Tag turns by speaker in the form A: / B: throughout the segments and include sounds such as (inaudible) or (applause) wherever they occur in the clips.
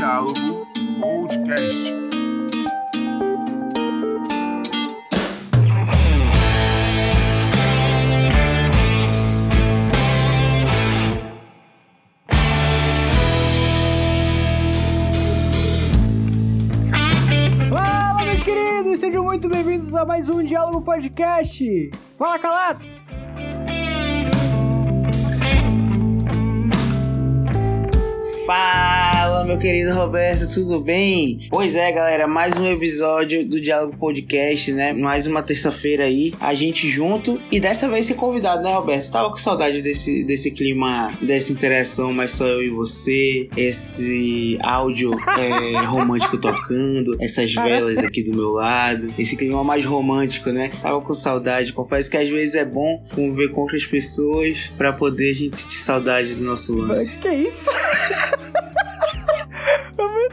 A: Diálogo Podcast.
B: Fala, meus queridos! Sejam muito bem-vindos a mais um Diálogo Podcast! Fala, calado!
C: Fala, meu querido Roberto, tudo bem? Pois é, galera, mais um episódio do Diálogo Podcast, né? Mais uma terça-feira aí, a gente junto e dessa vez ser convidado, né, Roberto? Tava com saudade desse, desse clima, dessa interação, mas só eu e você, esse áudio é, (laughs) romântico tocando, essas velas aqui do meu lado, esse clima mais romântico, né? Tava com saudade. Confesso que às vezes é bom conviver com outras pessoas pra poder a gente sentir saudade do nosso lance.
B: Que isso? (laughs)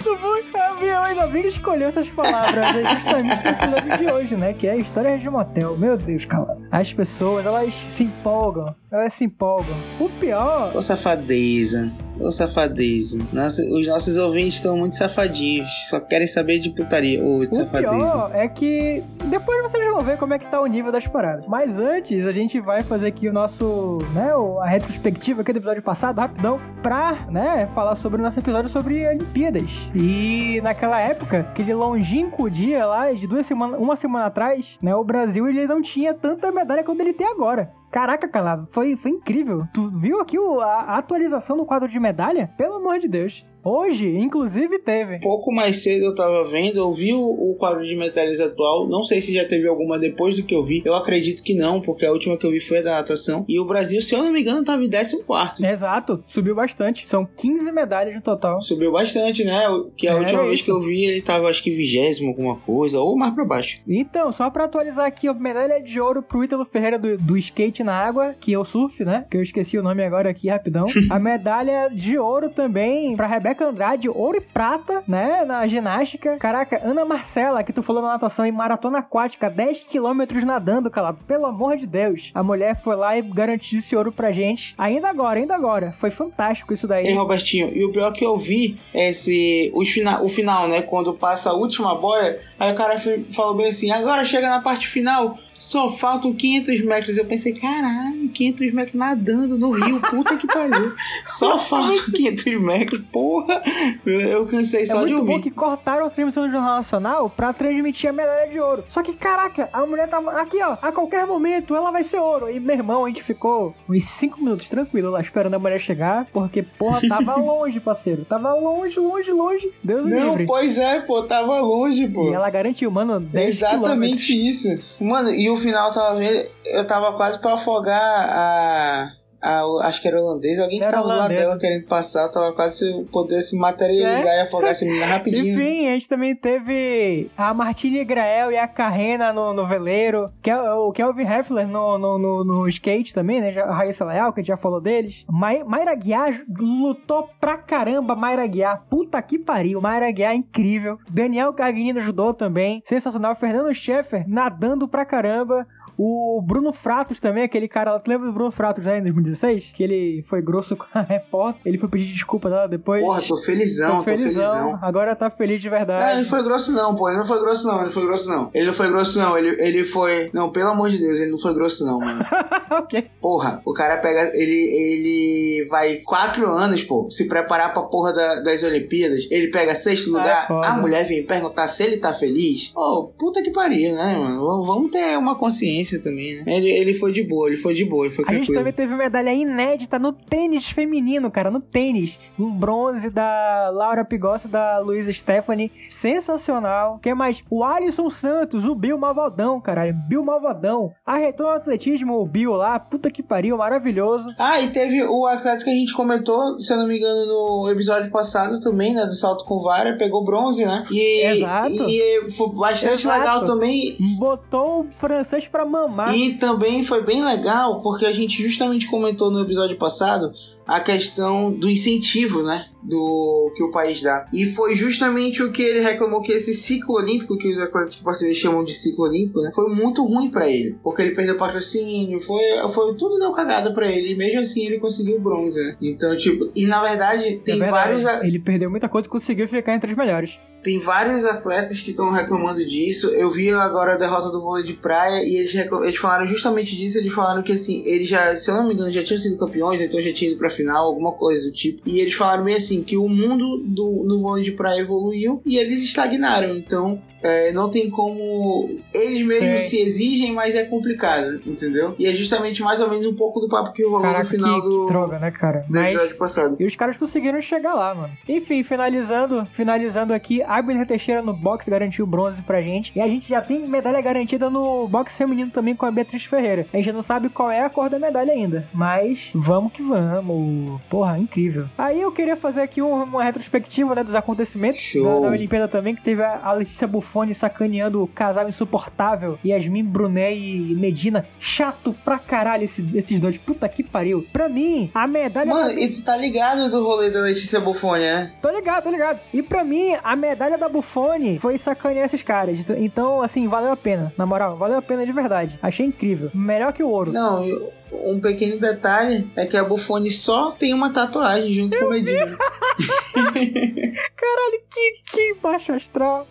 B: É muito bom. Eu ainda bem que escolheu essas palavras aí justamente pro episódio de hoje, né? Que é histórias de motel. Meu Deus, cara. As pessoas, elas se empolgam. Elas se empolgam. O pior...
C: Ô safadeza, ô safadeza. Nossa, os nossos ouvintes estão muito safadinhos, só querem saber de putaria. Ô, de
B: O
C: safadeza.
B: pior é que depois vocês vão ver como é que tá o nível das paradas. Mas antes, a gente vai fazer aqui o nosso, né, a retrospectiva aqui do episódio passado, rapidão, pra, né, falar sobre o nosso episódio sobre Olimpíadas. E naquela época, aquele longínquo dia lá, de duas semanas, uma semana atrás, né, o Brasil ele não tinha tanta medalha como ele tem agora. Caraca, Calado, foi, foi incrível. Tu viu aqui o- a, a atualização do quadro de medalha? Pelo amor de Deus. Hoje, inclusive, teve.
C: Pouco mais cedo eu tava vendo, eu vi o, o quadro de medalhas atual. Não sei se já teve alguma depois do que eu vi. Eu acredito que não, porque a última que eu vi foi a da natação. E o Brasil, se eu não me engano, tava em 14.
B: Exato, subiu bastante. São 15 medalhas no total.
C: Subiu bastante, né? Que a
B: É,
C: última vez
B: isso.
C: que eu vi, ele tava acho que vigésimo alguma coisa, ou mais pra baixo.
B: Então, só pra atualizar aqui, a medalha de ouro pro Ítalo Ferreira do, do skate na água, que é o surf, né? Que eu esqueci o nome agora aqui rapidão. (laughs) a medalha de ouro também pra Rebeca Andrade, ouro e prata, né? Na ginástica. Caraca, Ana Marcela, que tu falou na natação em maratona aquática, 10 quilômetros nadando, calado. Pelo amor de Deus. A mulher foi lá e garantiu esse ouro pra gente. Ainda agora, ainda agora. Foi fantástico isso daí.
C: Ei, Robertinho, e o pior que eu vi é esse, os fina, o final, né? Quando passa a última boia, aí o cara falou bem assim: agora chega na parte final, só faltam 500 metros. Eu pensei, caralho, 500 metros nadando no rio, puta que pariu. (laughs) Só faltam 500 metros, porra. Eu, cansei
B: É
C: só de
B: muito bom
C: ouvir.
B: que cortaram a transmissão do Jornal Nacional pra transmitir a medalha de ouro. Só que, caraca, a mulher tava aqui, ó. A qualquer momento ela vai ser ouro. E, meu irmão, a gente ficou uns 5 minutos tranquilo lá esperando a mulher chegar. Porque, porra, (laughs) tava longe, parceiro. Tava longe, longe, longe. Deus me
C: Não,
B: livre.
C: pois é, pô, tava longe, pô.
B: E ela garantiu, mano, 10
C: Exatamente isso. Mano, e o final tava vendo, eu tava quase pra afogar a. a acho que era holandesa, alguém que
B: Era
C: tava do lado
B: holandesa.
C: dela querendo passar, tava quase se pudesse materializar e afogar essa menina rapidinho. (laughs)
B: Enfim, a gente também teve a Martina Grael e a Carrena no, no veleiro, Kel- o Kelvin Heffler no, no, no, no skate também, né? A Raíssa Leal, que a gente já falou deles. Mai, Mayra Guiar lutou pra caramba, Mayra Guiar. Puta que pariu, Mayra Guiar é incrível. Daniel Carguinino ajudou também, sensacional. Fernando Scheffer nadando pra caramba. O Bruno Fratos também, aquele cara, tu lembra do Bruno Fratos, né, em 2016? Que ele foi grosso (laughs) com a repórter, ele foi pedir desculpa dela depois.
C: Porra, tô felizão, tô felizão.
B: Agora tá feliz de verdade.
C: Não, ele foi grosso não, pô, ele não foi grosso não, ele foi grosso não. Ele não foi grosso não, ele, ele foi... Não, pelo amor de Deus, ele não foi grosso não, mano. (laughs)
B: ok.
C: Porra, o cara pega. Ele, ele vai quatro anos, pô, se preparar pra porra da- das Olimpíadas. Ele pega sexto lugar.
B: É foda.
C: a mulher vem perguntar se ele tá feliz. Oh, puta que pariu, né, mano? Vamos ter uma consciência também, né? Ele, ele foi de boa, ele foi de boa, ele foi
B: A gente
C: tranquilo.
B: também teve medalha inédita no tênis feminino, cara, no tênis. Um bronze da Laura Pigossi, da Luísa Stephanie. Sensacional. Quem mais? O Alisson Santos, o Bill Malvadão, caralho. Bill Malvadão. Arretou no atletismo, o Bill lá. Puta que pariu, maravilhoso.
C: Ah, e teve o atleta que a gente comentou, se eu não me engano, no episódio passado também, né? Do salto com vara, pegou bronze, né? E,
B: Exato.
C: e foi bastante
B: Exato.
C: legal também.
B: Botou o francês pra mamar.
C: E também foi bem legal, porque a gente justamente comentou no episódio passado a questão do incentivo, né? Do que o país dá. E foi justamente o que ele reclamou que esse ciclo olímpico, que os atletas que participam chamam de ciclo olímpico, né? Foi muito ruim para ele. Porque ele perdeu patrocínio, foi, foi tudo deu cagada para ele. E mesmo assim ele conseguiu bronze, né? Então, tipo, e na verdade tem
B: É verdade,
C: vários.
B: Ele perdeu muita coisa e conseguiu ficar entre os melhores.
C: Tem vários atletas que estão reclamando disso. Eu vi agora a derrota do vôlei de praia e eles, reclam- eles falaram justamente disso. Eles falaram que assim, eles já, se eu não me engano, já tinham sido campeões, então já tinham ido pra final, alguma coisa do tipo. E eles falaram meio assim que o mundo do, no vôlei de praia evoluiu e eles estagnaram. Então é, não tem como. Eles mesmos
B: Sim.
C: se exigem, mas é complicado, entendeu? E é justamente mais ou menos um pouco do papo que rolou
B: Caraca,
C: no final
B: que,
C: do,
B: que droga, né, cara?
C: do
B: Mas-
C: episódio passado.
B: E os caras conseguiram chegar lá, mano. Enfim, finalizando, finalizando aqui, Abner Teixeira no boxe garantiu bronze pra gente. E a gente já tem medalha garantida no boxe feminino também com a Beatriz Ferreira. A gente não sabe qual é a cor da medalha ainda. Mas vamos que vamos. Porra, incrível. Aí eu queria fazer aqui um- uma retrospectiva né, dos acontecimentos
C: Show.
B: da, da Olimpíada também, que teve a, a Letícia Buffoni sacaneando o casal insuportável. Yasmin Brunet e Medina. Chato pra caralho esse- esses dois. Puta que pariu. Pra mim, a medalha.
C: Mano,
B: da-
C: e tu tá ligado do rolê da Letícia Buffoni, né?
B: Tô ligado, tô ligado. E pra mim, a medalha da Buffoni foi sacanear esses caras. Então, assim, valeu a pena. Na moral, valeu a pena de verdade. Achei incrível. Melhor que o ouro.
C: Não, e um pequeno detalhe é que a Buffoni só tem uma tatuagem junto com o Medina. (laughs)
B: Caralho, que, que baixo astral.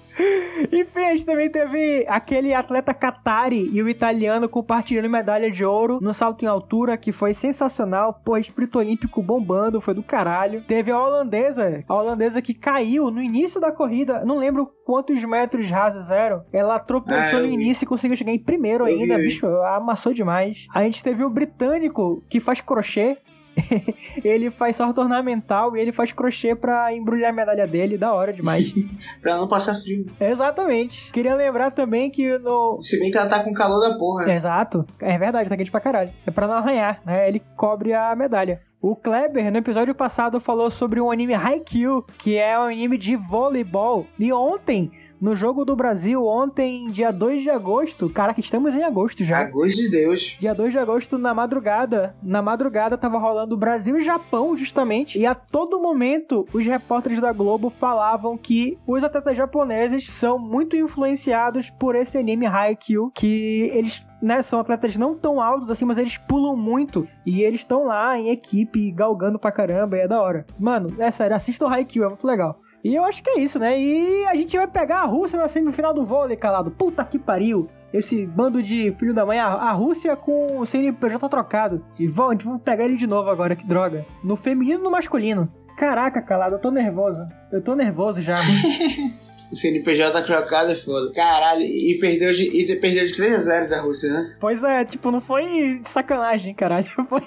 B: Enfim, a gente também teve aquele atleta Katari e o italiano compartilhando medalha de ouro no salto em altura, que foi sensacional. Pô, espírito olímpico bombando, foi do caralho. Teve a holandesa, a holandesa que caiu no início da corrida, não lembro quantos metros rasos eram. Ela
C: Ah,
B: tropeçou
C: eu
B: no início e conseguiu chegar em primeiro ainda, bicho, amassou demais. A gente teve o britânico que faz crochê. (laughs) ele faz sorte ornamental e ele faz crochê pra embrulhar a medalha dele, da hora demais. (laughs)
C: pra não passar frio.
B: Exatamente. Queria lembrar também que no.
C: Se bem que ela tá com calor da porra. né?
B: Exato. É verdade, tá quente pra caralho. É pra não arranhar, né? Ele cobre a medalha. O Kleber, no episódio passado, falou sobre o anime Haikyuu, que é um anime de voleibol. E ontem, no Jogo do Brasil, ontem, dia 2 de agosto, caraca, estamos em agosto já.
C: A gosto de Deus.
B: Dia 2 de agosto, na madrugada, na madrugada tava rolando Brasil e Japão, justamente, e a todo momento os repórteres da Globo falavam que os atletas japoneses são muito influenciados por esse anime Haikyuu, que eles né, são atletas não tão altos assim, mas eles pulam muito e eles estão lá em equipe galgando pra caramba e é da hora. Mano, é sério, assista o Haikyuu, é muito legal. E eu acho que é isso, né? E a gente vai pegar a Rússia na semifinal do vôlei, calado. Puta que pariu. Esse bando de filho da mãe, a, Rússia com o CNPJ trocado. E vamos pegar ele de novo agora, que droga. No feminino e no masculino. Caraca, calado, eu tô nervoso. Eu tô nervoso já. (laughs)
C: O CNPJ crocado é foda. Caralho, e perdeu de, e perdeu de 3x0 da Rússia, né?
B: pois é, tipo, não foi sacanagem, caralho. (laughs) Foi,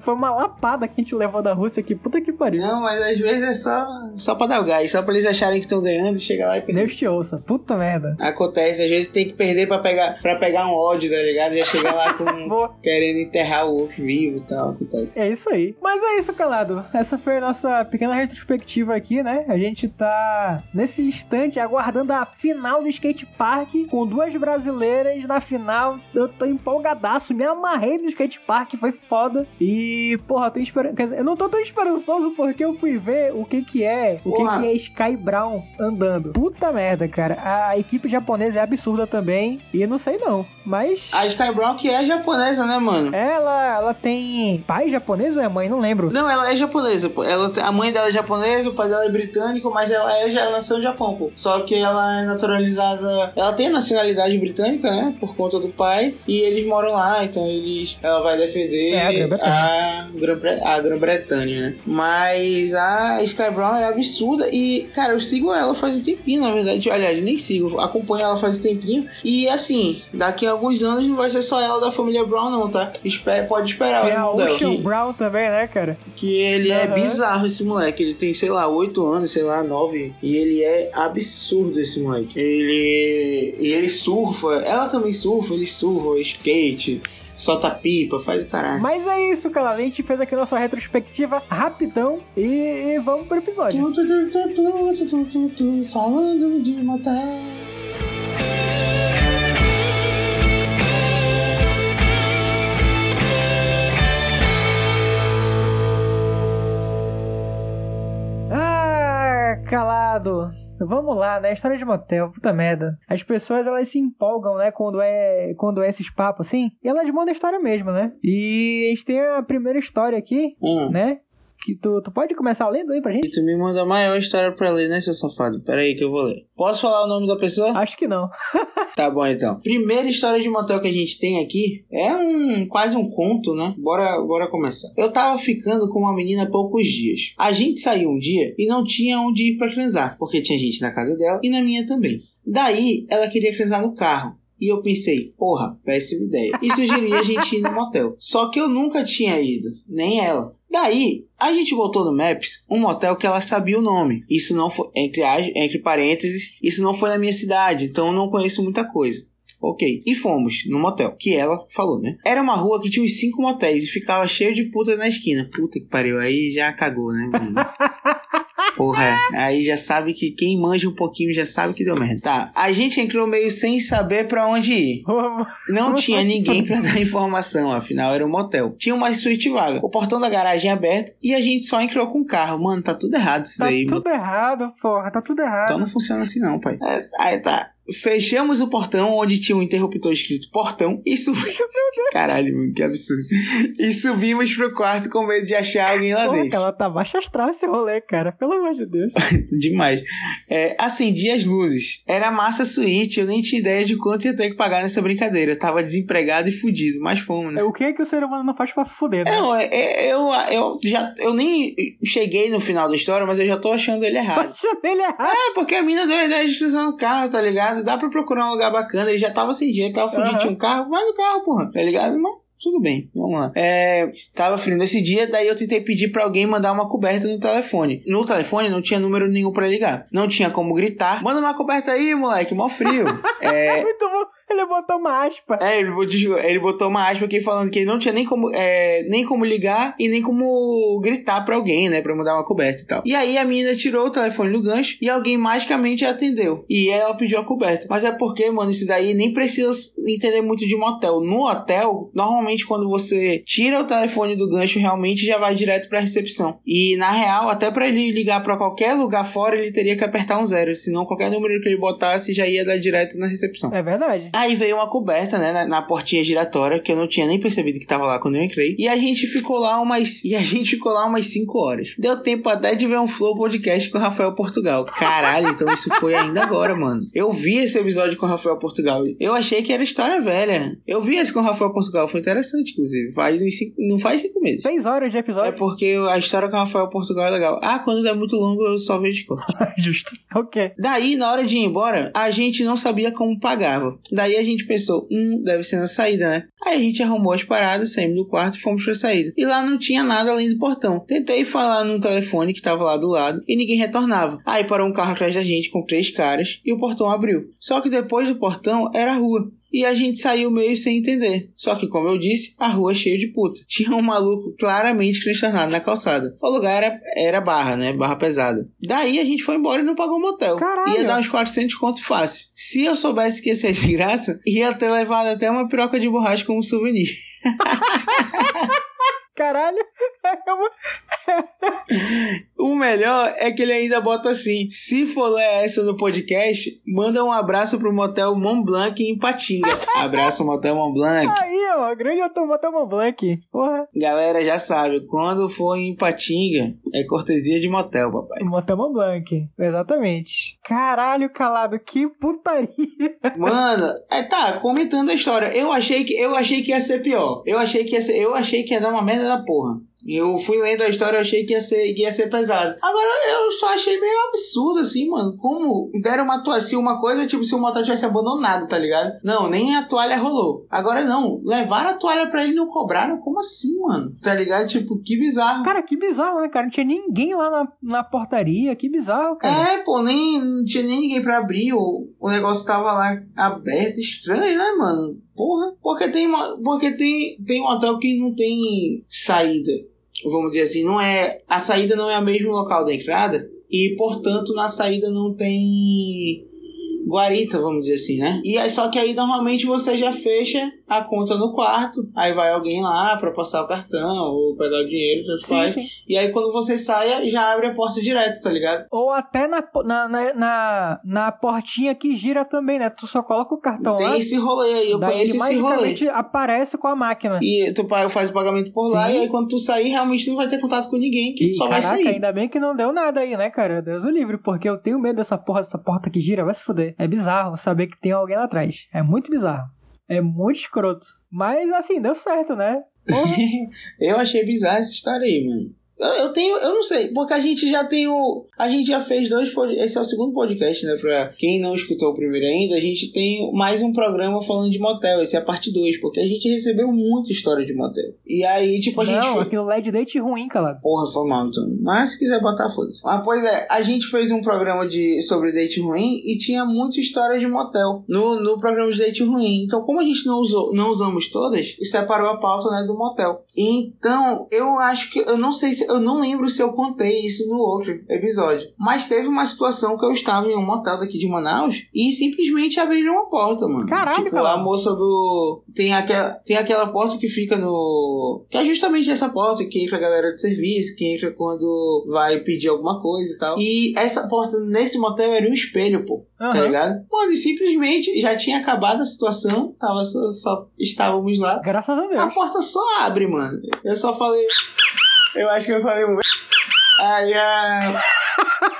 B: foi uma lapada que a gente levou da Rússia aqui. Puta que pariu.
C: Não, mas às vezes é só, só pra dar o gás, só pra eles acharem que estão ganhando e chegar lá e perder.
B: Deus te ouça. Puta merda.
C: Acontece, às vezes tem que perder pra pegar, pra pegar um ódio, tá ligado? Já chegar lá com. (laughs) Querendo enterrar o outro vivo e tal. Acontece.
B: É isso aí. Mas é isso, calado. Essa foi a nossa pequena retrospectiva aqui, né? A gente tá nesse instante aguardando a final do skate park com duas brasileiras na final. Eu tô empolgadaço, me amarrei no skate park, foi foda. E, porra, eu tô esperando. Quer dizer, eu não tô tão esperançoso porque eu fui ver o que que é, o que
C: Porra.
B: que é Sky Brown andando. Puta merda, cara. A equipe japonesa é absurda também. E não sei não. Mas.
C: A Sky Brown que é japonesa, né, mano?
B: Ela, ela tem pai japonês ou é mãe? Não lembro.
C: Não, ela é japonesa, pô. Ela, a mãe dela é japonesa, o pai dela é britânico, mas ela é, já ela nasceu no Japão, pô. Só que ela é naturalizada. Ela tem a nacionalidade britânica, né? Por conta do pai. E eles moram lá, então eles. Ela vai defender
B: É, a Grã-Bretanha.
C: Grã-Bretanha, né? Mas a Sky Brown é absurda. E, cara, eu sigo ela faz um tempinho, na verdade. Aliás, nem sigo, acompanho ela faz um tempinho. E assim, daqui a alguns anos não vai ser só ela da família Brown, não, tá? Espera, pode esperar o irmão dela.
B: Ocean Brown também, né, cara?
C: que ele é
B: Aham.
C: bizarro esse moleque. Ele tem, sei lá, 8 anos, sei lá, 9. E ele é absurdo absurdo esse moleque. Ele. E ele surfa, ela também surfa, ele surfa, skate solta pipa, faz o caralho.
B: Mas é isso, cara. A gente fez aqui nossa retrospectiva rapidão e, e vamos pro episódio.
C: Falando de matar.
B: Ah, calado. Vamos lá, né? História de motel, puta merda. As pessoas elas se empolgam, né? Quando é, quando é esses papos assim. E elas mandam a história mesmo, né? E a gente tem a primeira história aqui,
C: Hum.
B: né? Que tu, tu pode começar lendo aí pra gente?
C: E tu me manda a maior história pra ler, né, seu safado? Pera aí que eu vou ler. Posso falar o nome da pessoa?
B: Acho que não. (laughs)
C: Tá bom então. Primeira história de motel que a gente tem aqui é um quase um conto, né? Bora, bora começar. Eu tava ficando com uma menina há poucos dias. A gente saiu um dia e não tinha onde ir pra transar, porque tinha gente na casa dela e na minha também. Daí ela queria transar no carro. E eu pensei, porra, péssima ideia. E sugeri a gente ir no motel. Só que eu nunca tinha ido, nem ela. Daí, a gente botou no Maps um motel que ela sabia o nome. Isso não foi, entre, entre parênteses, isso não foi na minha cidade, então eu não conheço muita coisa. Ok, e fomos no motel, que ela falou, né? Era uma rua que tinha uns cinco motéis e ficava cheio de puta na esquina. Puta que pariu, aí já cagou, né? (laughs) Porra, aí já sabe que quem manja um pouquinho já sabe que deu merda. Tá, a gente entrou meio sem saber pra onde ir. Não tinha ninguém pra dar informação, afinal era um motel. Tinha uma suíte vaga, o portão da garagem aberto e a gente só entrou com o carro. Mano, tá tudo errado isso
B: Tá
C: daí.
B: tudo errado, porra. Tá tudo errado.
C: Então não funciona assim não, pai. É, aí tá. Fechamos o portão onde tinha um interruptor escrito portão e subimos. (laughs) Caralho, mano, que absurdo. E subimos pro quarto com medo de achar alguém lá dentro.
B: que ela tá baixa astral esse rolê, cara. Pelo amor de Deus. (laughs)
C: Demais. É, acendi as luzes. Era massa suíte, eu nem tinha ideia de quanto ia ter que pagar nessa brincadeira. Tava desempregado e fudido, mas fomos, né?
B: É, O que é que o ser humano não faz pra fuder, né?
C: Não, é, é, eu, eu já eu nem cheguei no final da história, mas eu já tô achando ele errado.
B: Baixa dele errado.
C: É, porque a mina deu a ideia de cruzar no carro, tá ligado? Dá pra procurar um lugar bacana. Ele já tava sem dinheiro, tava fudido,
B: Aham.
C: tinha um carro. Vai no carro, porra. Tá ligado? Mas tudo bem, vamos lá. É, tava frio nesse dia, daí eu tentei pedir pra alguém mandar uma coberta no telefone. No telefone não tinha número nenhum pra ligar. Não tinha como gritar. Manda uma coberta aí, moleque, mó frio. (laughs) é,
B: Muito bom. (laughs) Ele botou uma aspa.
C: é, ele, botou- ele botou uma aspa aqui falando que ele não tinha nem como, é, nem como ligar e nem como gritar pra alguém, né? Pra mandar uma coberta e tal. E aí a menina tirou o telefone do gancho e alguém magicamente atendeu. E ela pediu a coberta. Mas é porque, mano, isso daí nem precisa entender muito de motel. No hotel, normalmente quando você tira o telefone do gancho, realmente já vai direto pra recepção. E na real, até pra ele ligar pra qualquer lugar fora, ele teria que apertar um zero. Senão qualquer número que ele botasse já ia dar direto na recepção.
B: É verdade.
C: Aí veio uma coberta, né, na, na portinha giratória, que eu não tinha nem percebido que tava lá quando eu entrei. E a gente ficou lá umas. E a gente ficou lá umas 5 horas. Deu tempo até de ver um Flow podcast com o Rafael Portugal. Caralho, então isso foi ainda agora, mano. Eu vi esse episódio com o Rafael Portugal. Eu achei que era história velha. Eu vi esse com o Rafael Portugal, foi interessante, inclusive. Faz uns cinco, não faz cinco meses.
B: Seis horas de
C: É
B: episódio.
C: porque a história com o Rafael Portugal é legal. Ah, quando é muito longo eu só vejo corte. (laughs)
B: Justo. Ok.
C: Daí, na hora de ir embora, a gente não sabia como pagava. Daí a gente pensou, hum, deve ser na saída, né? Aí a gente arrumou as paradas, saímos do quarto e fomos pra saída. E lá não tinha nada além do portão. Tentei falar num telefone que tava lá do lado e ninguém retornava. Aí parou um carro atrás da gente com três caras e o portão abriu. Só que depois do portão era a rua. E a gente saiu meio sem entender. Só que, como eu disse, a rua é cheia de puta. (laughs) Tinha um maluco claramente transtornado na calçada. O lugar era, era barra, né? Barra pesada. Daí a gente foi embora e não pagou motel.
B: Caralho.
C: Ia dar uns 400 conto fácil. Se eu soubesse que ia ser (laughs) de graça, ia ter levado até uma piroca de borracha como souvenir. (laughs)
B: Caralho. (laughs)
C: O melhor é que ele ainda bota assim: se for ler essa no podcast, manda um abraço pro motel Mont Blanc em Patinga. (laughs) Abraço, motel Mont Blanc.
B: Aí, ó. Grande Automotel Blanc. Porra.
C: Galera já sabe, quando for em Patinga, é cortesia de motel, papai.
B: Motel Blanc. Exatamente. Caralho, calado. Que putaria.
C: Mano, é, tá, comentando a história. Eu achei que eu achei que ia ser pior. Eu achei que ia ser, eu achei que ia dar uma merda da porra. Eu fui lendo a história, eu achei que ia ser, que ia ser pesado. Agora, eu só achei meio absurdo, assim, mano. Como deram uma toalha. Se uma coisa, tipo, se o motel tivesse abandonado, tá ligado? Não, nem a toalha rolou. Agora, não. Levaram a toalha pra ele e não cobraram? Como assim, mano? Tá ligado? Tipo, que bizarro.
B: Cara, que bizarro, né, cara? Não tinha ninguém lá na, na portaria. Que bizarro, cara.
C: É, pô, nem, não tinha nem ninguém pra abrir, o, o negócio tava lá aberto, estranho, né, mano? Porra, porque tem porque tem, tem um hotel que não tem saída. Vamos dizer assim, não é, a saída não é o mesmo local da entrada e, portanto, na saída não tem guarita, vamos dizer assim, né? E aí, só que aí normalmente você já fecha a conta no quarto, aí vai alguém lá pra passar o cartão ou pegar o dinheiro, tanto faz.
B: sim.
C: E aí quando você saia, já abre a porta direto, tá ligado?
B: Ou até na, na, na, na, na portinha que gira também, né? Tu só coloca o cartão lá.
C: Tem esse rolê aí, eu conheço esse rolê.
B: aparece com a máquina.
C: E tu faz o pagamento por lá,
B: Sim.
C: e aí quando tu sair, realmente não vai ter contato com ninguém, que
B: E,
C: só vai
B: caraca,
C: sair.
B: ainda bem que não deu nada aí, né, cara? Deus o livre, porque eu tenho medo dessa porra, dessa porta que gira, vai se fuder. É bizarro saber que tem alguém lá atrás. É muito bizarro. É muito escroto. Mas assim, deu certo, né? (laughs)
C: Eu achei bizarra essa história aí, mano. Eu, tenho, eu não sei, porque a gente já tem o. A gente já fez dois Esse é o segundo podcast, né? Pra quem não escutou o primeiro ainda, a gente tem mais um programa falando de motel. Esse é a parte 2, porque a gente recebeu muita história de motel. E aí, tipo, a gente.
B: não,
C: foi-
B: aquilo lá é de date ruim, calado.
C: Porra, foi mal, então. Mas se quiser botar, foda-se. Mas, pois é, a gente fez um programa de, sobre date ruim e tinha muita história de motel no, no programa de date ruim. Então, como a gente não usou, não usamos todas, separou a pauta, né, do motel. Então, eu acho que, eu não sei se, eu não lembro se eu contei isso no outro episódio. Mas teve uma situação que eu estava em um motel daqui de Manaus e simplesmente abriram uma porta, mano.
B: Caralho,
C: tipo,
B: cara.
C: a moça do. Tem aquela, tem aquela porta que fica no. Que é justamente essa porta que entra a galera de serviço, que entra quando vai pedir alguma coisa e tal. E essa porta nesse motel era um espelho, pô. Tá
B: Aham.
C: ligado? Mano, e simplesmente já tinha acabado a situação, tava só, só estávamos lá.
B: Graças a
C: A
B: Deus.
C: porta só abre, mano. Eu só falei. Eu acho que eu falei um. Aí a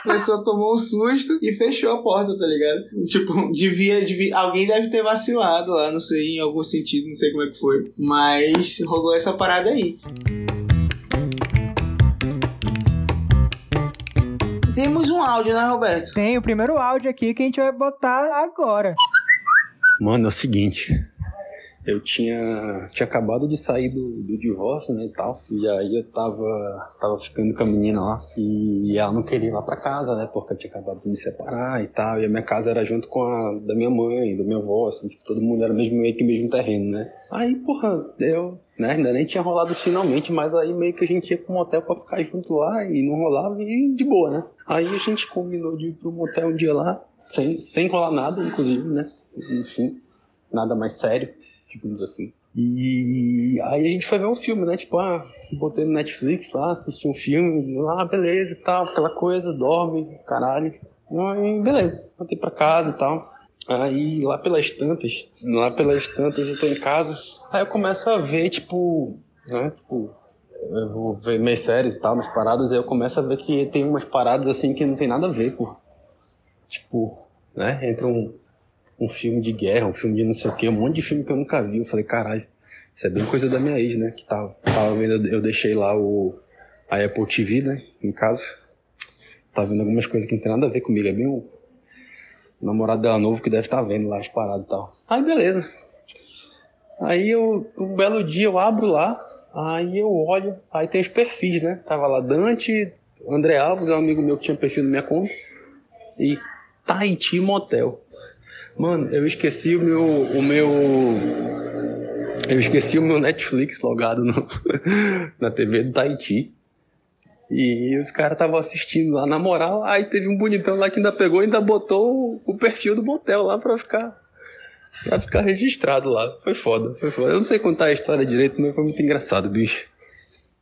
C: pessoa tomou um susto e fechou a porta, tá ligado? Tipo, devia, devia. Alguém deve ter vacilado lá, não sei, em algum sentido, não sei como é que foi. Mas rolou essa parada aí. Temos um áudio, né, Roberto?
B: Tem o primeiro áudio aqui que a gente vai botar agora.
D: Mano, é o seguinte. Eu tinha, tinha acabado de sair do, do divórcio, né, e tal. E aí eu tava, tava ficando com a menina lá. E ela não queria ir lá pra casa, né, porque eu tinha acabado de me separar e tal. E a minha casa era junto com a da minha mãe, do meu avô, assim, tipo, todo mundo era mesmo, meio que mesmo terreno, né. Aí, porra, eu, né, ainda nem tinha rolado isso finalmente, mas aí meio que a gente ia pro motel pra ficar junto lá e não rolava e de boa, né. Aí a gente combinou de ir pro motel um dia lá, sem, sem rolar nada, inclusive, né, enfim, nada mais sério digamos assim. E aí a gente foi ver um filme, né? Tipo, ah, botei no Netflix lá, assisti um filme, ah, beleza e tal, aquela coisa, dorme, caralho. Aí, beleza, voltei pra casa e tal. Aí lá pelas tantas, lá pelas tantas eu tô em casa. Aí eu começo a ver, tipo, né? Tipo, eu vou ver minhas séries e tal, minhas paradas, aí eu começo a ver que tem umas paradas assim que não tem nada a ver, pô. Tipo, né? Entre um, um filme de guerra, um filme de não sei o que, um monte de filme que eu nunca vi. Eu falei, caralho, isso é bem coisa da minha ex, né? Que tava, tava vendo, eu deixei lá o, a Apple TV, né? Em casa. Tava vendo algumas coisas que não tem nada a ver comigo. É bem o namorado dela novo que deve estar vendo lá as paradas e tal. Aí beleza. Aí eu, um belo dia eu abro lá, aí eu olho, aí tem os perfis, né? Tava lá Dante, André Alves, é um amigo meu que tinha perfil na minha conta, e Tahiti Motel. Mano, eu esqueci o meu. O meu. Eu esqueci o meu Netflix logado no, (laughs) na TV do Tahiti. E os caras estavam assistindo lá, na moral, aí teve um bonitão lá que ainda pegou e ainda botou o, perfil do motel lá pra ficar. Pra ficar registrado lá. Foi foda, foi foda. Eu não sei contar a história direito, mas foi muito engraçado, bicho.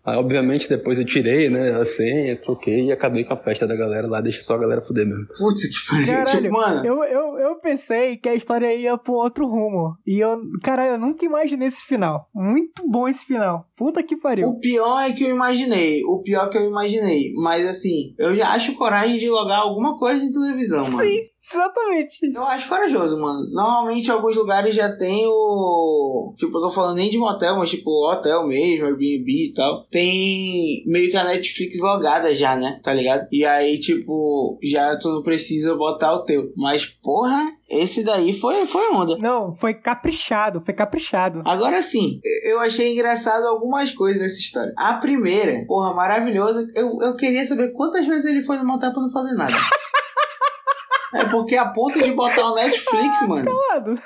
D: Aí, obviamente, depois eu tirei, né, a senha, troquei e acabei com a festa da galera lá, deixa só a galera fuder mesmo.
C: Putz, que pariu. Tipo, mano.
B: eu, eu, eu pensei que a história ia um outro rumo. E eu, caralho, eu nunca imaginei esse final. Muito bom esse final. Puta que pariu.
C: O pior é que eu imaginei. O pior que eu imaginei. Mas assim, eu já acho coragem de logar alguma coisa em televisão, mano.
B: Sim, exatamente.
C: Eu acho corajoso, mano. Normalmente alguns lugares já tem o. Tipo, eu tô falando nem de motel, mas tipo, hotel mesmo, Airbnb e tal. Tem meio que a Netflix logada já, né? Tá ligado? E aí, tipo, já tu não precisa botar o teu. Mas, porra, esse daí foi, foi onda.
B: Não, foi caprichado, foi caprichado.
C: Agora sim, eu achei engraçado algumas coisas dessa história. A primeira, porra, maravilhosa. Eu, eu queria saber quantas vezes ele foi no motel pra não fazer nada. (laughs) É porque a ponto de botar o Netflix, (laughs) mano.
B: Calado.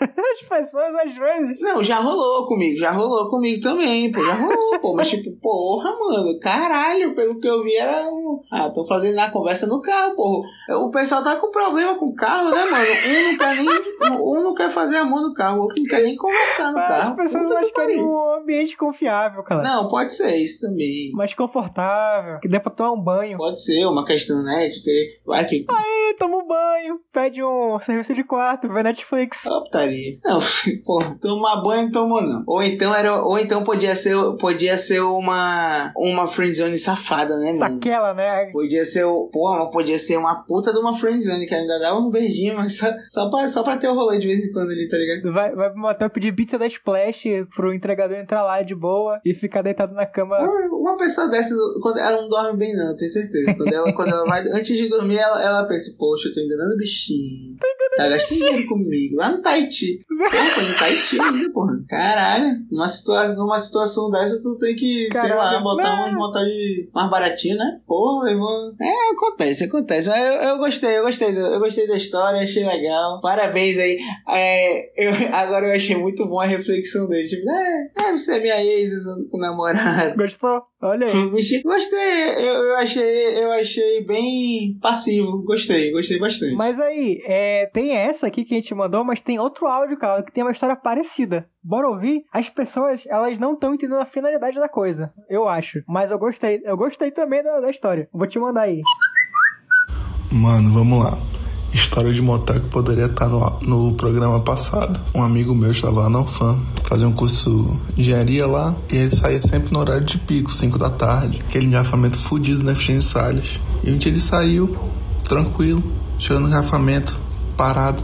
B: (laughs) As pessoas às vezes.
C: Não, já rolou comigo, já rolou comigo também, pô, já rolou, pô. Mas tipo, porra, mano, caralho, pelo que eu vi era um. Ah, tô fazendo a conversa no carro, porra. O pessoal tá com problema com o carro, né, mano? Um não quer nem. Um não quer fazer amor no carro, o outro não quer nem conversar no
B: As
C: carro.
B: pessoas
C: Puta
B: acham
C: que
B: que é um ambiente confiável, cara.
C: Não, pode ser isso também.
B: Mais confortável, que dê pra tomar um banho.
C: Pode ser uma questão, né? De querer. Vai que.
B: Aí, toma um banho, pede um serviço de quarto, vê Netflix.
C: Ó, putaria. Não, (laughs) porra, tomar banho não tomou não. Ou então era, ou então podia ser, podia ser uma uma friendzone safada, né, mano?
B: Aquela, né?
C: Podia ser, porra, mas podia ser uma puta de uma friendzone que ainda dava um beijinho, mas só, só, pra, só pra ter o rolê de vez em quando ali, tá ligado?
B: Vai, vai pro motel pedir pizza da Splash pro entregador entrar lá de boa e ficar deitado na cama.
C: Uma uma pessoa dessa, quando ela não dorme bem não, tenho certeza. Quando ela, quando ela vai, antes de dormir, ela, ela pensa, poxa, eu tô enganando o bichinho. Tá gastando dinheiro comigo, lá no Tahiti. Porra, foi no Tahiti ainda, porra. Caralho, numa situação, numa situação dessa, tu tem que, sei lá,
B: Caralho,
C: botar
B: né?
C: um motor de mais baratinho, né? Porra, levou. É, acontece, acontece. Mas eu, eu gostei, eu gostei, do- eu gostei da história, achei legal. Parabéns aí. É, eu, agora eu achei muito bom a reflexão dele. Tipo, é, deve ser minha ex usando com o namorado.
B: Gostou? Olha aí.
C: Gostei, eu, eu achei, eu achei bem passivo. Gostei, gostei bastante.
B: Mas aí, é, tem essa aqui que a gente mandou, mas tem outro áudio, cara, que tem uma história parecida. Bora ouvir? As pessoas, elas não estão entendendo a finalidade da coisa, eu acho. Mas eu gostei, eu gostei também da, da história. Vou te mandar aí.
E: Mano, vamos lá. História de motel que poderia estar no, no programa passado. Um amigo meu estava lá na UFAM, fazia um curso de engenharia lá, e ele saía sempre no horário de pico, 5 da tarde. Aquele engarrafamento fudido na Efigênio Salles. E um dia ele saiu, tranquilo, chegou no engarrafamento, parado.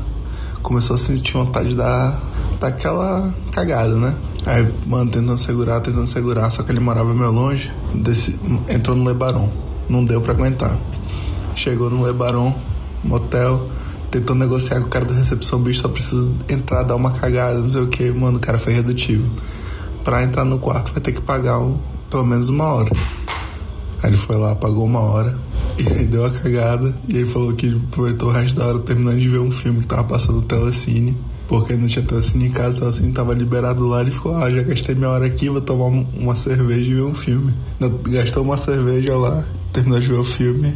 E: Começou a sentir vontade de dar, dar aquela cagada, né? Aí, mano, tentando segurar, tentando segurar, só que ele morava meio longe, desse, entrou no Lebaron. Não deu pra aguentar. Chegou no Lebaron, motel, tentou negociar com o cara da recepção, bicho, só preciso entrar, dar uma cagada, não sei o que, mano, o cara foi redutivo. Pra entrar no quarto vai ter que pagar um- pelo menos uma hora. Aí ele foi lá, pagou uma hora, e aí deu a cagada, e aí falou que aproveitou o resto da hora terminando de ver um filme que tava passando no Telecine. Porque não tinha telecine em casa, o telecine tava liberado lá, ele ficou, ah, já gastei minha hora aqui, vou tomar um- uma cerveja e ver um filme. Gastou uma cerveja lá, terminou de ver o filme,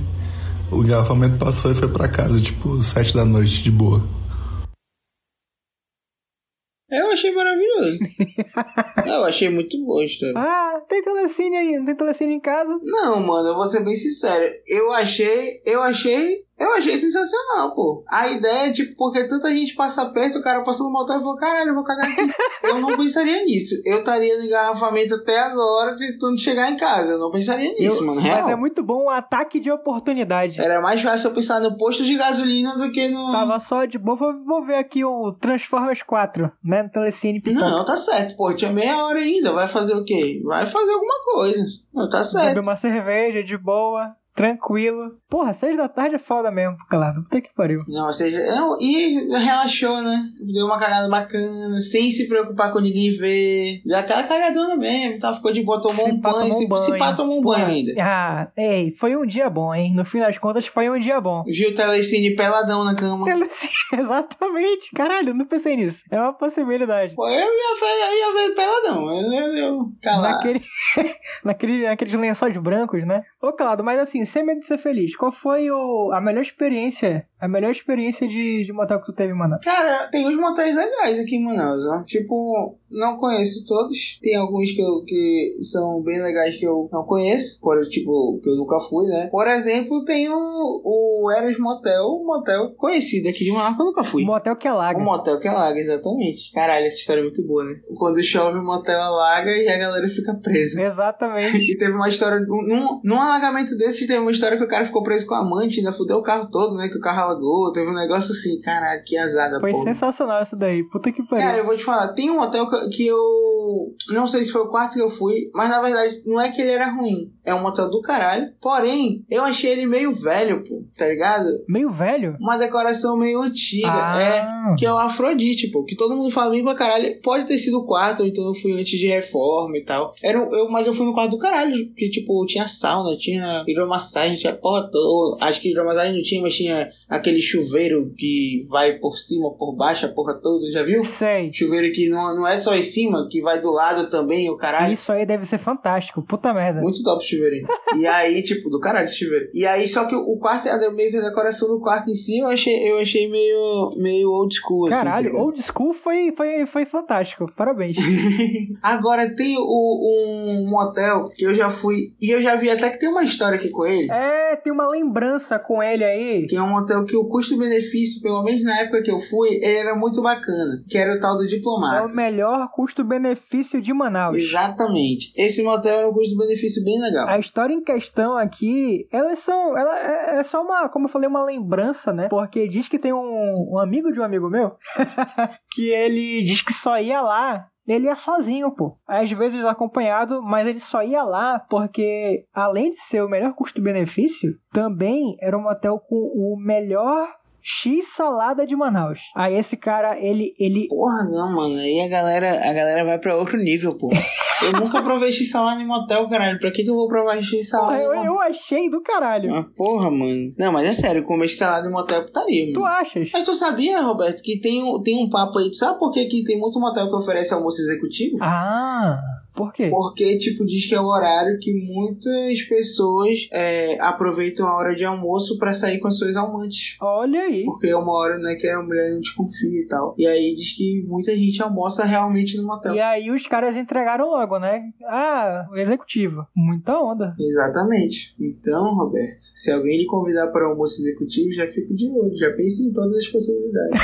E: o engarrafamento passou e foi pra casa, tipo, sete da noite, de boa.
C: Eu achei maravilhoso. (laughs) eu achei muito boa a história.
B: Ah, tem telecine aí, não tem telecine em casa?
C: Não, mano, eu vou ser bem sincero. Eu achei, eu achei, eu achei sensacional, pô. A ideia é, tipo, porque tanta gente passa perto, o cara passou no motel e falou, caralho, eu vou cagar aqui. (laughs) eu não pensaria nisso. Eu estaria no engarrafamento até agora, tentando chegar em casa. Eu não pensaria nisso,
B: Eu-
C: mano,
B: Mas
C: real.
B: é muito bom um ataque de oportunidade.
C: Era mais fácil eu pensar no posto de gasolina do que no...
B: Tava só de boa, vou, ver aqui o Transformers 4, né, no telecine. pipoca.
C: Não, tá certo, pô. Tinha meia hora ainda. Vai fazer o quê? Vai fazer alguma coisa. Não, tá
B: Beber
C: certo.
B: uma cerveja de boa, tranquilo. Porra, seis da tarde é foda mesmo, claro. Puta que pariu.
C: Não, ou seja, não, e relaxou, né? Deu uma cagada bacana, sem se preocupar com ninguém ver. Deu aquela cagadona mesmo, tá? Ficou de boa, tomou
B: Se
C: um
B: pá,
C: banho,
B: tomou
C: se,
B: banho.
C: se pá, tomou um
B: Porra,
C: banho ainda.
B: Ah, ei, foi um dia bom, hein? No fim das contas, foi um dia bom.
C: Viu o telecine peladão na cama. (laughs)
B: Telecine, Exatamente, caralho, não pensei nisso. É uma possibilidade.
C: Pô, eu ia ver, eu ia ver peladão. Eu, eu, eu calar.
B: Naquele, (laughs) naquele, naqueles lençóis brancos, né? Ô, Claudio, mas assim, sem medo de ser feliz, qual foi o, a melhor experiência, a melhor experiência de, de motel que tu teve, mano?
C: Cara, tem uns motéis legais aqui em Manaus, ó. Tipo, não conheço todos. Tem alguns que, eu, que são bem legais que eu não conheço. Por, tipo, que eu nunca fui, né? Por exemplo, tem o, o Eras Motel, um motel conhecido aqui de Manaus que eu nunca fui.
B: O motel que alaga.
C: Um motel que alaga, exatamente. Caralho, essa história é muito boa, né? Quando chove, o motel alaga e a galera fica presa.
B: Exatamente. (laughs)
C: E teve uma história. Num, num alagamento desses, teve uma história que o cara ficou preso com a amante, ainda fudeu o carro todo, né? Que o carro alagou. Teve um negócio assim, caralho, que azada,
B: Foi
C: porra.
B: sensacional isso daí. Puta que pariu.
C: Cara, eu vou te falar, tem um hotel que- que eu. Não sei se foi o quarto que eu fui, mas na verdade não é que ele era ruim. É um hotel do caralho. Porém, eu achei ele meio velho, pô. tá ligado?
B: Meio velho?
C: Uma decoração meio antiga.
B: Ah.
C: É. Que é o Afrodite, pô. Que todo mundo fala bem pra caralho. Pode ter sido o quarto, ou então eu fui antes de reforma e tal. Era, um- eu, mas eu fui no quarto do caralho. Que, tipo, tinha sauna, tinha hidromassagem, tinha porra toda. Acho que hidromassagem não tinha, mas tinha aquele chuveiro que vai por cima, por baixo, a porra toda. Já viu?
B: Sei.
C: Chuveiro que não, não é só em cima, que vai do lado também, o caralho.
B: Isso aí deve ser fantástico. Puta merda.
C: Muito top e aí, tipo, do caralho esse chuveiro. E aí, só que o quarto, meio que a decoração do quarto em si, eu achei, eu achei meio, meio old school, assim. tá
B: Caralho, old school foi, foi, foi fantástico. Parabéns. (laughs)
C: Agora tem o, um motel que eu já fui, e eu já vi até que tem uma história aqui com ele.
B: é, tem uma lembrança com ele aí.
C: Que é um motel que o custo-benefício, pelo menos na época que eu fui, ele era muito bacana. Que era o tal do
B: É
C: diplomata.
B: o melhor custo-benefício de Manaus.
C: Exatamente. Esse motel era um custo-benefício bem legal.
B: A história em questão aqui, elas são. Ela é, é só uma, como eu falei, uma lembrança, né? Porque diz que tem um, um amigo de um amigo meu (laughs) que ele diz que só ia lá. Ele ia sozinho, pô. Às vezes acompanhado, mas ele só ia lá porque, além de ser o melhor custo-benefício, também era um motel com o melhor X salada de Manaus. Aí esse cara, ele, ele
C: Porra, não, mano. Aí a galera, a galera vai pra outro nível, pô. Eu nunca provei x-salada em motel, caralho. Pra que, que eu vou provar
B: Porra,
C: x-salada
B: eu, eu achei do caralho.
C: Ah, porra, mano. Não, mas é sério, comer x-salada em motel é putaria,
B: Tu
C: mano.
B: achas?
C: Mas tu sabia, Roberto, que tem um, tem um papo aí. Tu sabe por que, que tem muito motel que oferece almoço executivo?
B: Ah, por quê?
C: Porque, tipo, diz que é o horário que muitas pessoas é, aproveitam a hora de almoço pra sair com as suas amantes.
B: Olha aí.
C: Porque é uma hora, né, que a mulher não desconfia e tal. E aí diz que muita gente almoça realmente no motel.
B: E aí os caras entregaram logo, né? Ah, o executivo. Muita onda.
C: Exatamente. Então, Roberto, se alguém lhe convidar para almoço executivo, já fico de olho, já pense em todas as possibilidades.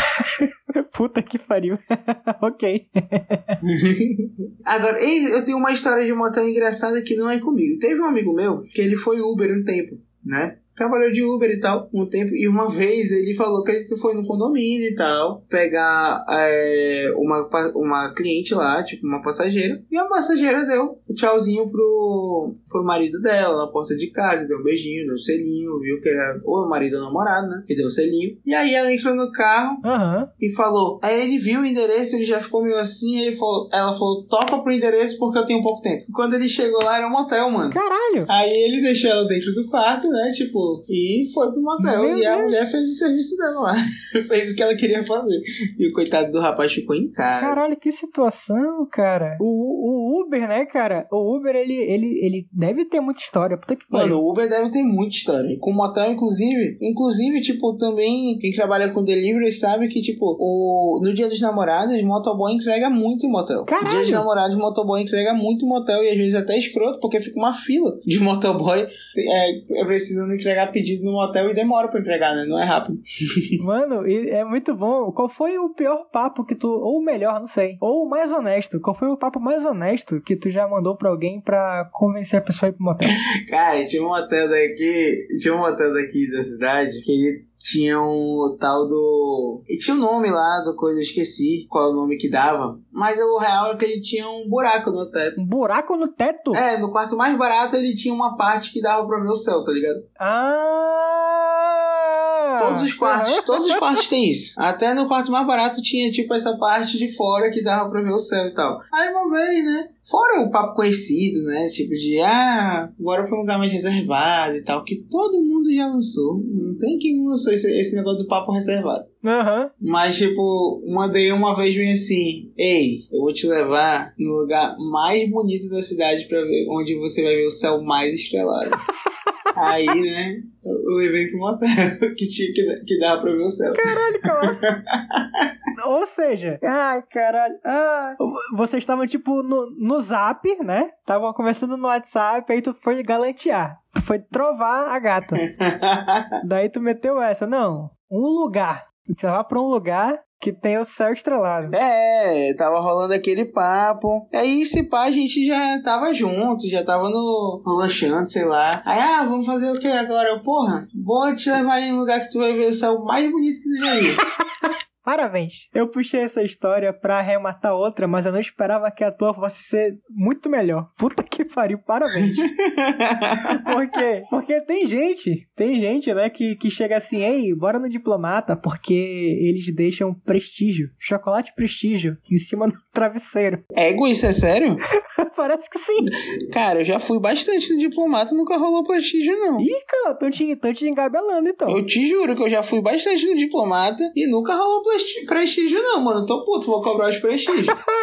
C: (laughs)
B: Puta que pariu. (laughs) ok. (laughs)
C: Agora, eu tenho uma história de motel engraçada que não é comigo. Teve um amigo meu que ele foi Uber um tempo, né? Trabalhou de Uber e tal, um tempo, e uma vez ele falou que ele foi no condomínio e tal, pegar é, uma, uma cliente lá, tipo, uma passageira, e a passageira deu o tchauzinho pro, pro marido dela na porta de casa, deu um beijinho, deu um selinho, viu que era ou o marido ou namorado, né? Que deu o selinho. E aí ela entrou no carro,
B: Aham.
C: e falou. Aí ele viu o endereço, ele já ficou meio assim, ele falou, ela falou, toca pro endereço porque eu tenho pouco tempo. Quando ele chegou lá, era um motel, mano.
B: Caralho.
C: Aí ele deixou ela dentro do quarto, né? Tipo, e foi pro motel.
B: Meu
C: e a
B: Deus.
C: mulher fez o serviço dela lá. (laughs) fez o que ela queria fazer. E o coitado do rapaz ficou em casa.
B: Caralho, que situação, cara. O, o Uber, né, cara? O Uber, ele, ele, ele deve ter muita história. Puta que
C: Mano, o Uber deve ter muita história. Com motel, inclusive. Inclusive, tipo, também quem trabalha com delivery sabe que, tipo, o, no dia dos namorados, motoboy entrega muito em motel.
B: Caralho!
C: Dia dos namorados, motoboy entrega muito em motel. E às vezes até escroto, porque fica uma fila de motoboy é, é precisando entregar pedido no motel e demora pra entregar, né? Não é rápido. (laughs)
B: Mano, e é muito bom. Qual foi o pior papo que tu. Ou o melhor, não sei. Ou o mais honesto. Qual foi o papo mais honesto que tu já mandou pra alguém pra convencer a pessoa a ir pro motel? (laughs)
C: Cara, tinha um motel daqui, tinha um motel daqui da cidade que ele tinha um tal do. E tinha o um nome lá do coisa, eu esqueci qual é o nome que dava. Mas o real é que ele tinha um buraco no teto.
B: Um buraco no teto?
C: É, no quarto mais barato ele tinha uma parte que dava pra ver o céu, tá ligado?
B: Ah!
C: Todos os quartos, todos os quartos tem isso. Até no quarto mais barato tinha, tipo, essa parte de fora que dava pra ver o céu e tal. Aí uma vez, né? Fora o papo conhecido, né? Tipo de, ah, bora pra um lugar mais reservado e tal, que todo mundo já lançou. Não tem quem não lançou esse, esse negócio do papo reservado.
B: Aham.
C: Mas, tipo, mandei uma vez bem assim: Ei, eu vou te levar no lugar mais bonito da cidade pra ver onde você vai ver o céu mais estrelado. (laughs) Aí, né, eu levei pro motel (laughs) que, tinha, que, que dava pra ver o céu. (laughs)
B: Ou seja, ai caralho, ah, vocês estavam tipo no, no zap, né? Estavam conversando no WhatsApp, aí tu foi galantear. Tu foi trovar a gata. (laughs) Daí tu meteu essa. Não, um lugar. Tu te levar pra um lugar que tem o céu estrelado.
C: É, tava rolando aquele papo. Aí, se pá, a gente já tava junto, já tava no, no lanchando, sei lá. Aí, ah, vamos fazer o que agora? Eu, Porra, vou te levar em um lugar que tu vai ver o céu mais bonito que tu já viu. (laughs)
B: Parabéns. Eu puxei essa história pra arrematar outra, mas eu não esperava que a tua fosse ser muito melhor. Puta que pariu, parabéns. (laughs) Por quê? Porque tem gente, tem gente, né, que, que chega assim, ei, bora no diplomata, porque eles deixam prestígio, chocolate prestígio, em cima do travesseiro. (laughs)
C: Ego, isso é sério? (laughs)
B: Parece que sim.
C: Cara, eu já fui bastante no diplomata, nunca rolou prestígio, não.
B: Ih, cara, tão te, tão te engabelando, então.
C: Eu te juro que eu já fui bastante no diplomata e nunca rolou presti- prestígio, não, mano. Tô puto, vou cobrar os prestígios. (laughs)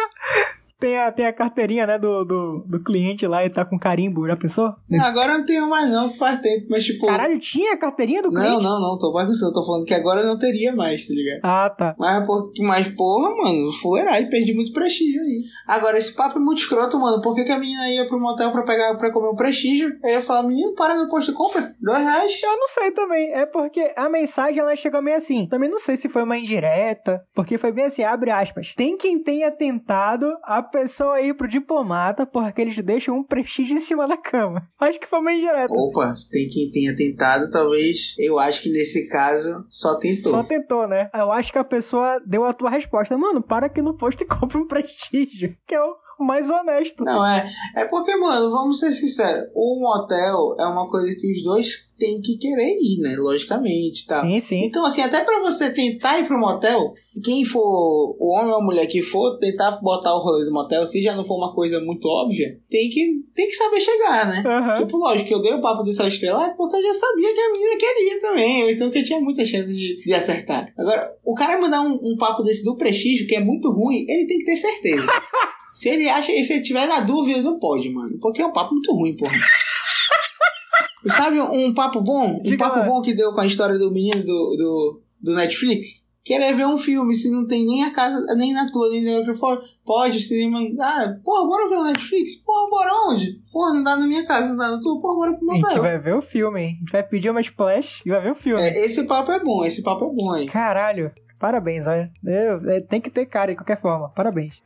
B: Tem a, tem a carteirinha, né, do, do, do cliente lá e tá com carimbo, já pensou?
C: Não, agora não tenho mais, não, faz tempo, mas tipo.
B: Caralho, tinha a carteirinha do cliente?
C: Não, não, não, tô bagunçando, tô falando que agora não teria mais, tá ligado?
B: Ah, tá.
C: Mas, por- mas porra, mano, fuleiragem, perdi muito prestígio aí. Agora, esse papo é muito escroto, mano. Por que, que a menina ia pro motel pra pegar pra comer um prestígio? Aí eu falo, menino, para no posto de compra, dois reais.
B: Eu não sei também. É porque a mensagem ela chegou meio assim. Também não sei se foi uma indireta. Porque foi bem assim, abre aspas. Tem quem tenha tentado a pessoa ir pro diplomata porque eles deixam um prestígio em cima da cama. Acho que foi uma indireta.
C: Opa, tem quem tenha tentado, talvez. Eu acho que nesse caso só tentou.
B: Só tentou, né? Eu acho que a pessoa deu a tua resposta. Mano, para aqui no posto e (laughs) compra um prestígio. Que é o mais honesto.
C: Não, é. É porque, mano, vamos ser sinceros. O motel é uma coisa que os dois têm que querer ir, né? Logicamente, tá?
B: Sim, sim.
C: Então, assim, até pra você tentar ir pro motel, quem for, o homem ou a mulher que for, tentar botar o rolê do motel, se já não for uma coisa muito óbvia, tem que, tem que saber chegar, né?
B: Aham.
C: Tipo, lógico que eu dei o papo do céu estrelado porque eu já sabia que a menina queria também, então que eu tinha muitas chances de, de acertar. Agora, o cara mandar um, um papo desse do prestígio, que é muito ruim, ele tem que ter certeza. (laughs) se ele acha, se ele tiver na dúvida, não pode, mano. Porque é um papo muito ruim, porra. (laughs) Sabe um papo bom? Um papo bom que deu com a história do menino do, do, do Netflix? Querer ver um filme se não tem nem a casa, nem na tua, nem na outra fora. Pode, o cinema. Ah, porra, bora ver o Netflix? Porra, bora onde? Porra, não dá na minha casa, não dá na tua. Porra, bora pro
B: A gente vai ver o filme, hein? A gente vai pedir uma splash e vai ver o filme.
C: É, esse papo é bom, esse papo é bom aí.
B: Caralho. Parabéns, olha. Eu- é, tem que ter cara de qualquer forma. Parabéns.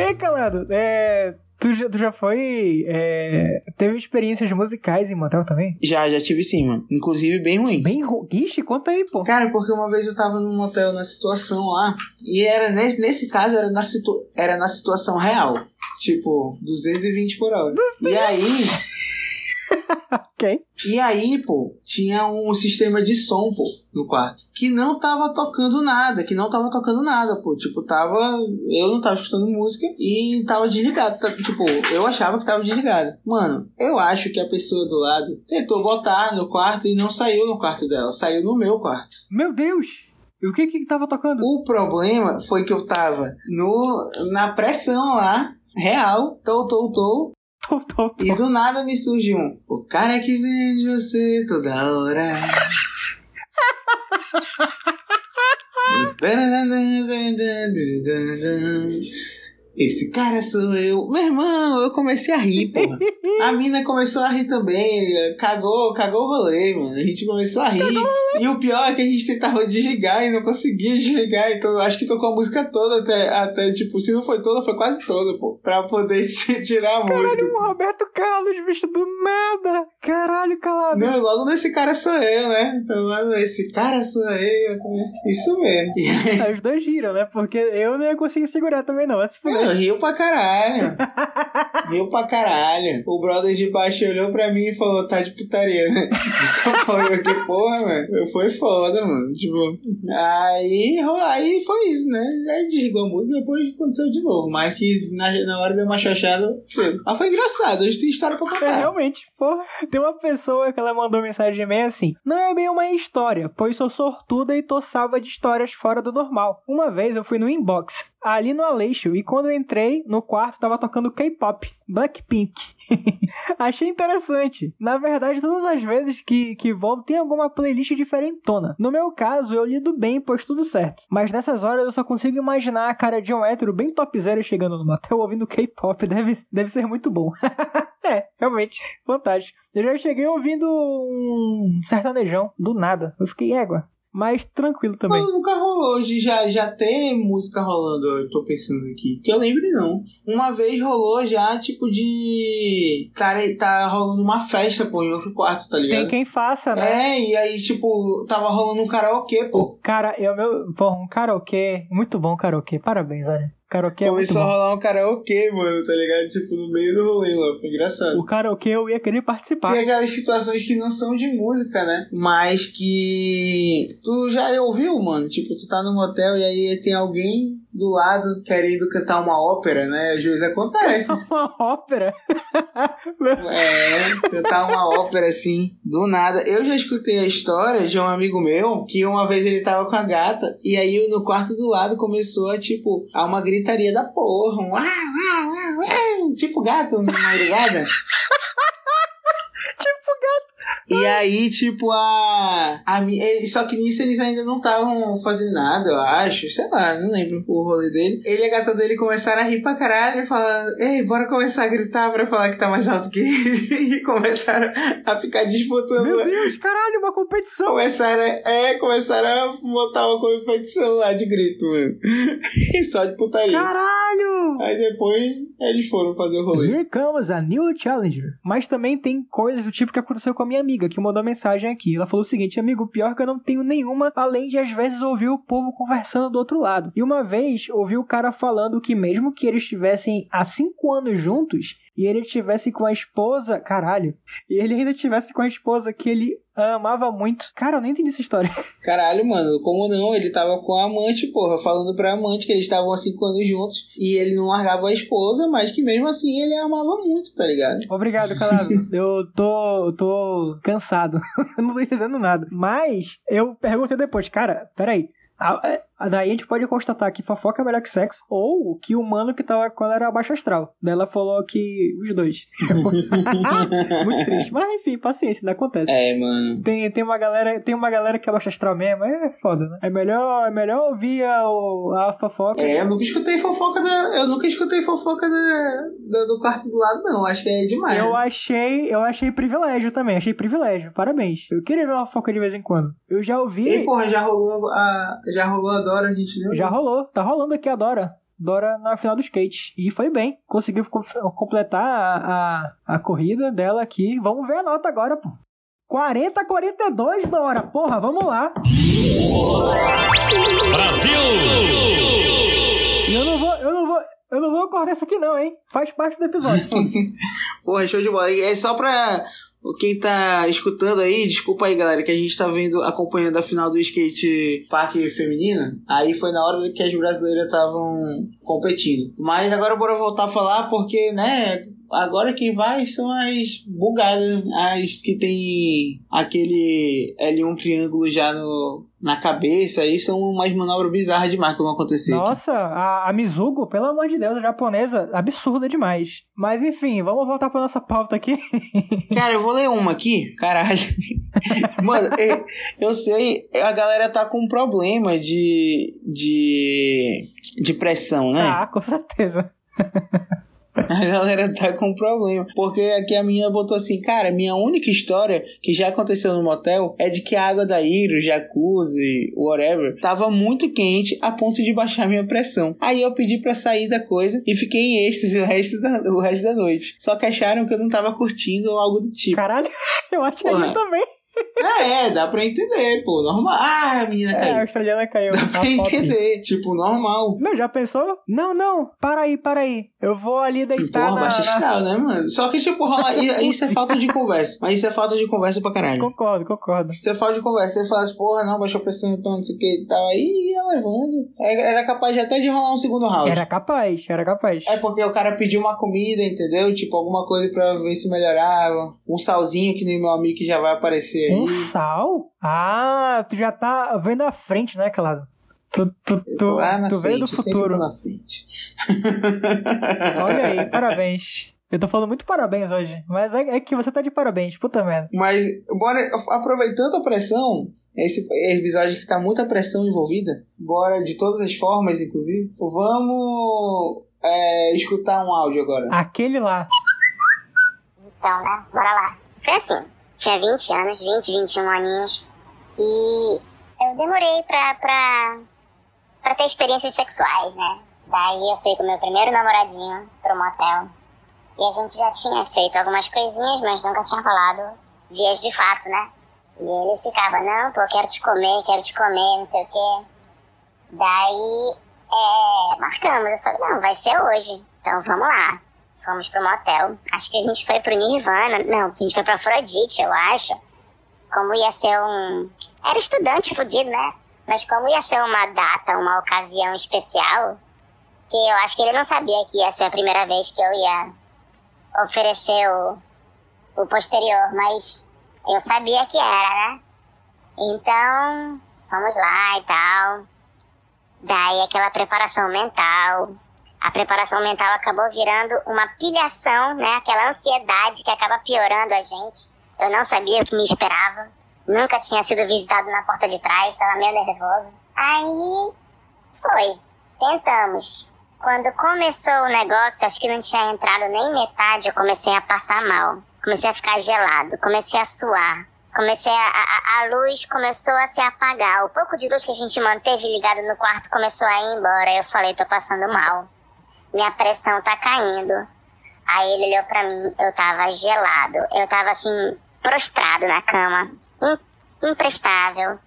B: Ei, Calado, é, tu, já, tu já foi. é, teve experiências musicais em motel também?
C: Já, já tive sim, mano. Inclusive bem ruim.
B: Bem. ru- Ixi, conta aí, pô.
C: Cara, porque uma vez eu tava num motel na situação lá, e era nesse, nesse caso era na, situ, era na situação real. Tipo, 220 por hora. E aí, (laughs)
B: Ok.
C: e aí, pô, tinha um sistema de som, pô, no quarto. Que não tava tocando nada, que não tava tocando nada, pô. Tipo, tava. Eu não tava escutando música e tava desligado. tá- Tipo, eu achava que tava desligado. Mano, eu acho que a pessoa do lado tentou botar no quarto e não saiu no quarto dela, saiu no meu quarto.
B: Meu Deus! E o que que tava tocando?
C: O problema foi que eu tava no, na pressão lá, real, tô, tô, tô,
B: Tô, tô, tô.
C: e do nada me surge um. O cara que vem de você toda hora. (laughs) Esse cara sou eu. Meu irmão, eu comecei a rir, porra. (laughs) A mina começou a rir também. Cagou, cagou o rolê, mano. A gente começou a rir. E o pior é que a gente tentava desligar e não conseguia desligar. Então acho que tocou a música toda até, até, tipo, se não foi toda, foi quase toda, pô. Pra poder (laughs) tirar a música.
B: Caralho, o Roberto Carlos, bicho, do nada! Caralho, calado.
C: Não, logo nesse cara sou eu, né? Então logo esse cara sou eu também. Isso mesmo. Aí, (laughs)
B: Os dois giram, né? Porque eu não ia conseguir segurar também, não. Vai se
C: Mano, riu pra caralho. (laughs) riu pra caralho. O brother de baixo olhou pra mim e falou, tá de putaria, né? (laughs) Só eu que porra, mano. Foi foda, mano. Tipo, aí, aí foi isso, né? Aí desligou a música e depois aconteceu de novo. Mas que na, na hora deu uma chochada. foi. Mas foi engraçado, hoje tem história pra
B: É,
C: contar.
B: realmente, porra. Tem uma pessoa que ela mandou mensagem meio assim: Não é bem uma história, pois sou sortuda e tô salva de histórias fora do normal. Uma vez eu fui no inbox, ali no Aleixo, e quando eu entrei no quarto tava tocando K-pop, Blackpink. (laughs) Achei interessante. Na verdade, todas as vezes que, que volto tem alguma playlist diferentona. No meu caso, eu lido bem, pois tudo certo. Mas nessas horas eu só consigo imaginar a cara de um hétero bem topzera chegando no motel (laughs) ouvindo K-pop. Deve, deve ser muito bom. (laughs) é, realmente, fantástico. Eu já cheguei ouvindo um sertanejão, do nada. Eu fiquei égua. Mas tranquilo também.
C: Mas nunca rolou já, já ter música rolando, eu tô pensando aqui. Que eu lembre não. Uma vez rolou já, tipo, de. Tá, tá rolando uma festa, pô, em outro quarto, tá ligado?
B: Tem quem faça, né?
C: É, e aí, tipo, tava rolando um karaokê, pô.
B: Cara, eu meu. Porra, um karaokê. Muito bom karaokê. Parabéns, olha. Karaokê é
C: Começou a rolar um karaokê, mano, tá ligado? Tipo, no meio do rolê lá. Foi engraçado.
B: O karaokê eu ia querer participar.
C: Tem aquelas situações que não são de música, né? Mas que tu já ouviu, mano. Tipo, tu tá num motel e aí tem alguém do lado querendo cantar uma ópera, né? Às vezes acontece. (laughs)
B: Uma ópera. (laughs)
C: É, cantar uma ópera assim, do nada. Eu já escutei a história de um amigo meu que uma vez ele tava com a gata e aí no quarto do lado começou a, tipo, a uma gritaria da porra. Um, "Ah, ah, ah, ah", tipo gato na madrugada. (laughs)
B: tipo gato.
C: E aí, tipo, a. a ele- só que nisso eles ainda não estavam fazendo nada, eu acho. Sei lá, não lembro o rolê dele. Ele e a gata dele começaram a rir pra caralho, falando: Ei, bora começar a gritar pra falar que tá mais alto que ele. (laughs) E começaram a ficar disputando.
B: Meu Deus, caralho, uma competição.
C: Começaram, a- é, começaram a montar uma competição lá de grito, mano. (laughs) Só de putaria.
B: Caralho!
C: Aí depois eles foram fazer o rolê.
B: Here comes a new challenger. Mas também tem coisas do tipo que aconteceu com a minha amiga, que mandou mensagem aqui. Ela falou o seguinte: Amigo, pior que eu não tenho nenhuma, além de às vezes ouvir o povo conversando do outro lado. E uma vez ouvi o cara falando que, mesmo que eles estivessem há cinco anos juntos, e ele estivesse com a esposa. Caralho. E ele ainda estivesse com a esposa que ele amava muito. Cara, eu nem entendi essa história. (laughs)
C: Caralho, mano, como não? Ele tava com a amante, porra, falando pra amante que eles estavam há cinco anos juntos e ele não largava a esposa, mas que mesmo assim ele a amava muito, tá ligado?
B: Obrigado, Calado. (laughs) eu tô, tô cansado. (laughs) eu não tô entendendo nada. Mas eu perguntei depois, cara, peraí. A, a- daí a gente pode constatar que fofoca é melhor que sexo, ou que o mano que tava com ela era baixo astral. Daí ela falou que os dois. (laughs) Muito triste. Mas enfim, paciência, não acontece.
C: É, mano.
B: Tem, tem, uma galera, tem uma galera que é baixo astral mesmo, é foda, né? É melhor, é melhor ouvir a, a fofoca.
C: É, eu nunca escutei fofoca da. Eu nunca escutei fofoca da, da- do quarto do lado, não. Acho que é demais.
B: Eu achei, eu achei privilégio também, achei privilégio. Parabéns. Eu queria ver uma fofoca de vez em quando. Eu já ouvi.
C: E, porra, já rolou a. Já rolou a Dora, a gente lembra?
B: Já rolou, tá rolando aqui a Dora. Dora na final do skate. E foi bem. Conseguiu co- completar a, a, a corrida dela aqui. Vamos ver a nota agora, pô. 40 a 42, Dora. Porra, vamos lá. E eu não vou, eu não vou, eu não vou cortar isso aqui não, hein? Faz parte do episódio. (laughs)
C: Porra, show de bola. E É só pra quem tá escutando aí, desculpa aí, galera, que a gente tá vendo, acompanhando a final do skate parque feminino. Aí foi na hora que as brasileiras estavam competindo. Mas agora bora voltar a falar, porque, né, agora quem vai são as bugadas, as que tem aquele L1 triângulo já no, na cabeça. Aí são umas manobras bizarras demais que vão acontecer. aqui.
B: Nossa, a, a Mizugo, pelo amor de Deus, a japonesa, absurda demais. Mas enfim, vamos voltar pra nossa pauta aqui. (laughs)
C: Cara, eu vou ler uma aqui, caralho. (laughs) Mano, é, eu sei, a galera tá com um problema de. de. de pressão, né?
B: Ah, com certeza. (laughs) (laughs)
C: A galera tá com um problema. Porque aqui a menina botou assim, cara, minha única história que já aconteceu no motel é de que a água da Iro, jacuzzi, whatever, tava muito quente a ponto de baixar minha pressão. Aí eu pedi pra sair da coisa e fiquei em êxtase o resto da, o resto da noite. Só que acharam que eu não tava curtindo ou algo do tipo.
B: Caralho, (laughs) eu achei
C: Porra.
B: também.
C: Ah, é, dá pra entender, pô, normal. Ah, a menina
B: É, a
C: caiu.
B: australiana caiu.
C: Dá
B: na
C: pra entender, tipo, normal.
B: Não, já pensou? Não, não, para aí, para aí. Eu vou ali deitar
C: Porra,
B: na...
C: baixa astral, né, mano? Só que, tipo, rola, isso é falta de conversa. Mas isso é falta de conversa pra caralho.
B: Concordo, concordo.
C: Você fala de conversa, você fala assim, porra, não, baixou a pressão, então, não sei o que e tal. Aí ia levando. Era capaz de até de rolar um segundo round.
B: Era capaz, era capaz.
C: É porque o cara pediu uma comida, entendeu? Tipo, alguma coisa pra ver se melhorava. Um salzinho que nem meu amigo que já vai aparecer aí.
B: Um sal? Ah, tu já tá vendo a frente, né, Calado? Tu, tu,
C: Eu
B: tu,
C: tô lá na
B: tu veio do
C: frente,
B: futuro.
C: tô na frente. (laughs)
B: Olha aí, parabéns. Eu tô falando muito parabéns hoje, mas é, é que você tá de parabéns, puta merda.
C: Mas, bora, aproveitando a pressão, esse episódio que tá muita pressão envolvida, bora de todas as formas, inclusive, vamos é, escutar um áudio agora.
B: Aquele lá.
F: Então, né? Bora lá. Foi assim. Tinha 20 anos, 20, 21 aninhos. E eu demorei pra, pra, pra ter experiências sexuais, né? Daí eu fui com meu primeiro namoradinho pro motel. E a gente já tinha feito algumas coisinhas, mas nunca tinha falado vias de fato, né? E ele ficava, não, pô, quero te comer, quero te comer, não sei o quê. Daí, é, marcamos. Eu falei, não, vai ser hoje. Então vamos lá. Fomos pro motel. Acho que a gente foi pro Nirvana. Não, a gente foi pra Afrodite, eu acho. Como ia ser um. Era estudante fudido, né? Mas como ia ser uma data, uma ocasião especial, que eu acho que ele não sabia que ia ser a primeira vez que eu ia oferecer o, o posterior, mas eu sabia que era, né? Então, vamos lá e tal. Daí aquela preparação mental. A preparação mental acabou virando uma pilhação, né? Aquela ansiedade que acaba piorando a gente. Eu não sabia o que me esperava. Nunca tinha sido visitado na porta de trás, estava meio nervoso. Aí foi. Tentamos. Quando começou o negócio, acho que não tinha entrado nem metade, eu comecei a passar mal. Comecei a ficar gelado, comecei a suar. Comecei a, a, a luz começou a se apagar. O pouco de luz que a gente manteve ligado no quarto começou a ir embora. Eu falei, tô passando mal. Minha pressão tá caindo. Aí ele olhou pra mim, eu tava gelado. Eu tava assim, prostrado na cama. imprestável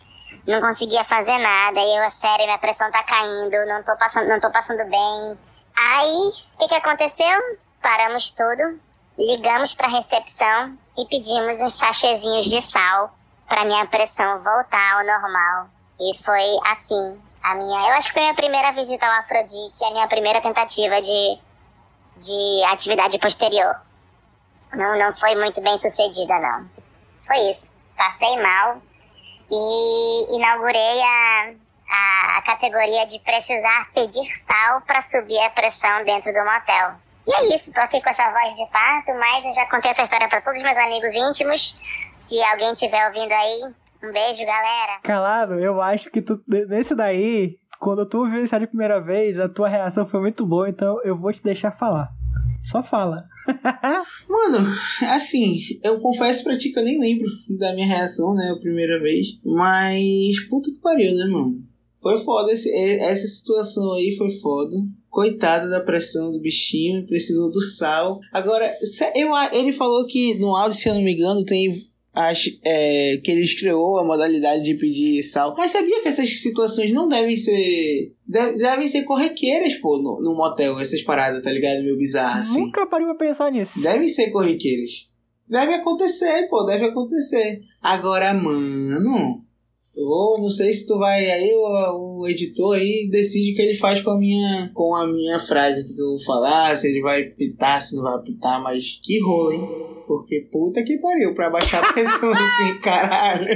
F: não conseguia fazer nada, e eu, sério, minha pressão tá caindo, não tô passando, não tô passando bem. Aí, o que que aconteceu? Paramos tudo, ligamos pra recepção e pedimos uns sachezinhos de sal pra minha pressão voltar ao normal. E foi assim, a minha, eu acho que foi a minha primeira visita ao Afrodite, a minha primeira tentativa de, de atividade posterior. Não, não foi muito bem sucedida, não. Foi isso. Passei mal, e inaugurei a, a categoria de precisar pedir sal para subir a pressão dentro do motel. E é isso, tô aqui com essa voz de parto, mas eu já contei essa história para todos os meus amigos íntimos. Se alguém estiver ouvindo aí, um beijo, galera.
B: Calado, eu acho que tu, nesse daí, quando tu viu isso a primeira vez, a tua reação foi muito boa, então eu vou te deixar falar. Só fala. (laughs)
C: Mano, assim, eu confesso pra ti que eu nem lembro da minha reação, né, a primeira vez. Mas, puta que pariu, né, mano? Foi foda, esse, essa situação aí foi foda. Coitada da pressão do bichinho, precisou do sal. Agora, eu, ele falou que no áudio, se eu não me engano, tem acho, é, que ele estreou a modalidade de pedir sal. Mas sabia que essas situações não devem ser. devem ser corriqueiras, pô, no, no motel, essas paradas, tá ligado? Meio bizarras, assim.
B: Nunca parei pra pensar nisso.
C: Devem ser corriqueiras. Deve acontecer, pô, deve acontecer. Agora, mano. Ou não sei se tu vai aí, o, o editor aí decide o que ele faz com a minha com a minha frase que eu vou falar, se ele vai pitar, se não vai pitar, mas que rolo, hein? Porque puta que pariu, pra baixar a pressão assim, (laughs) caralho.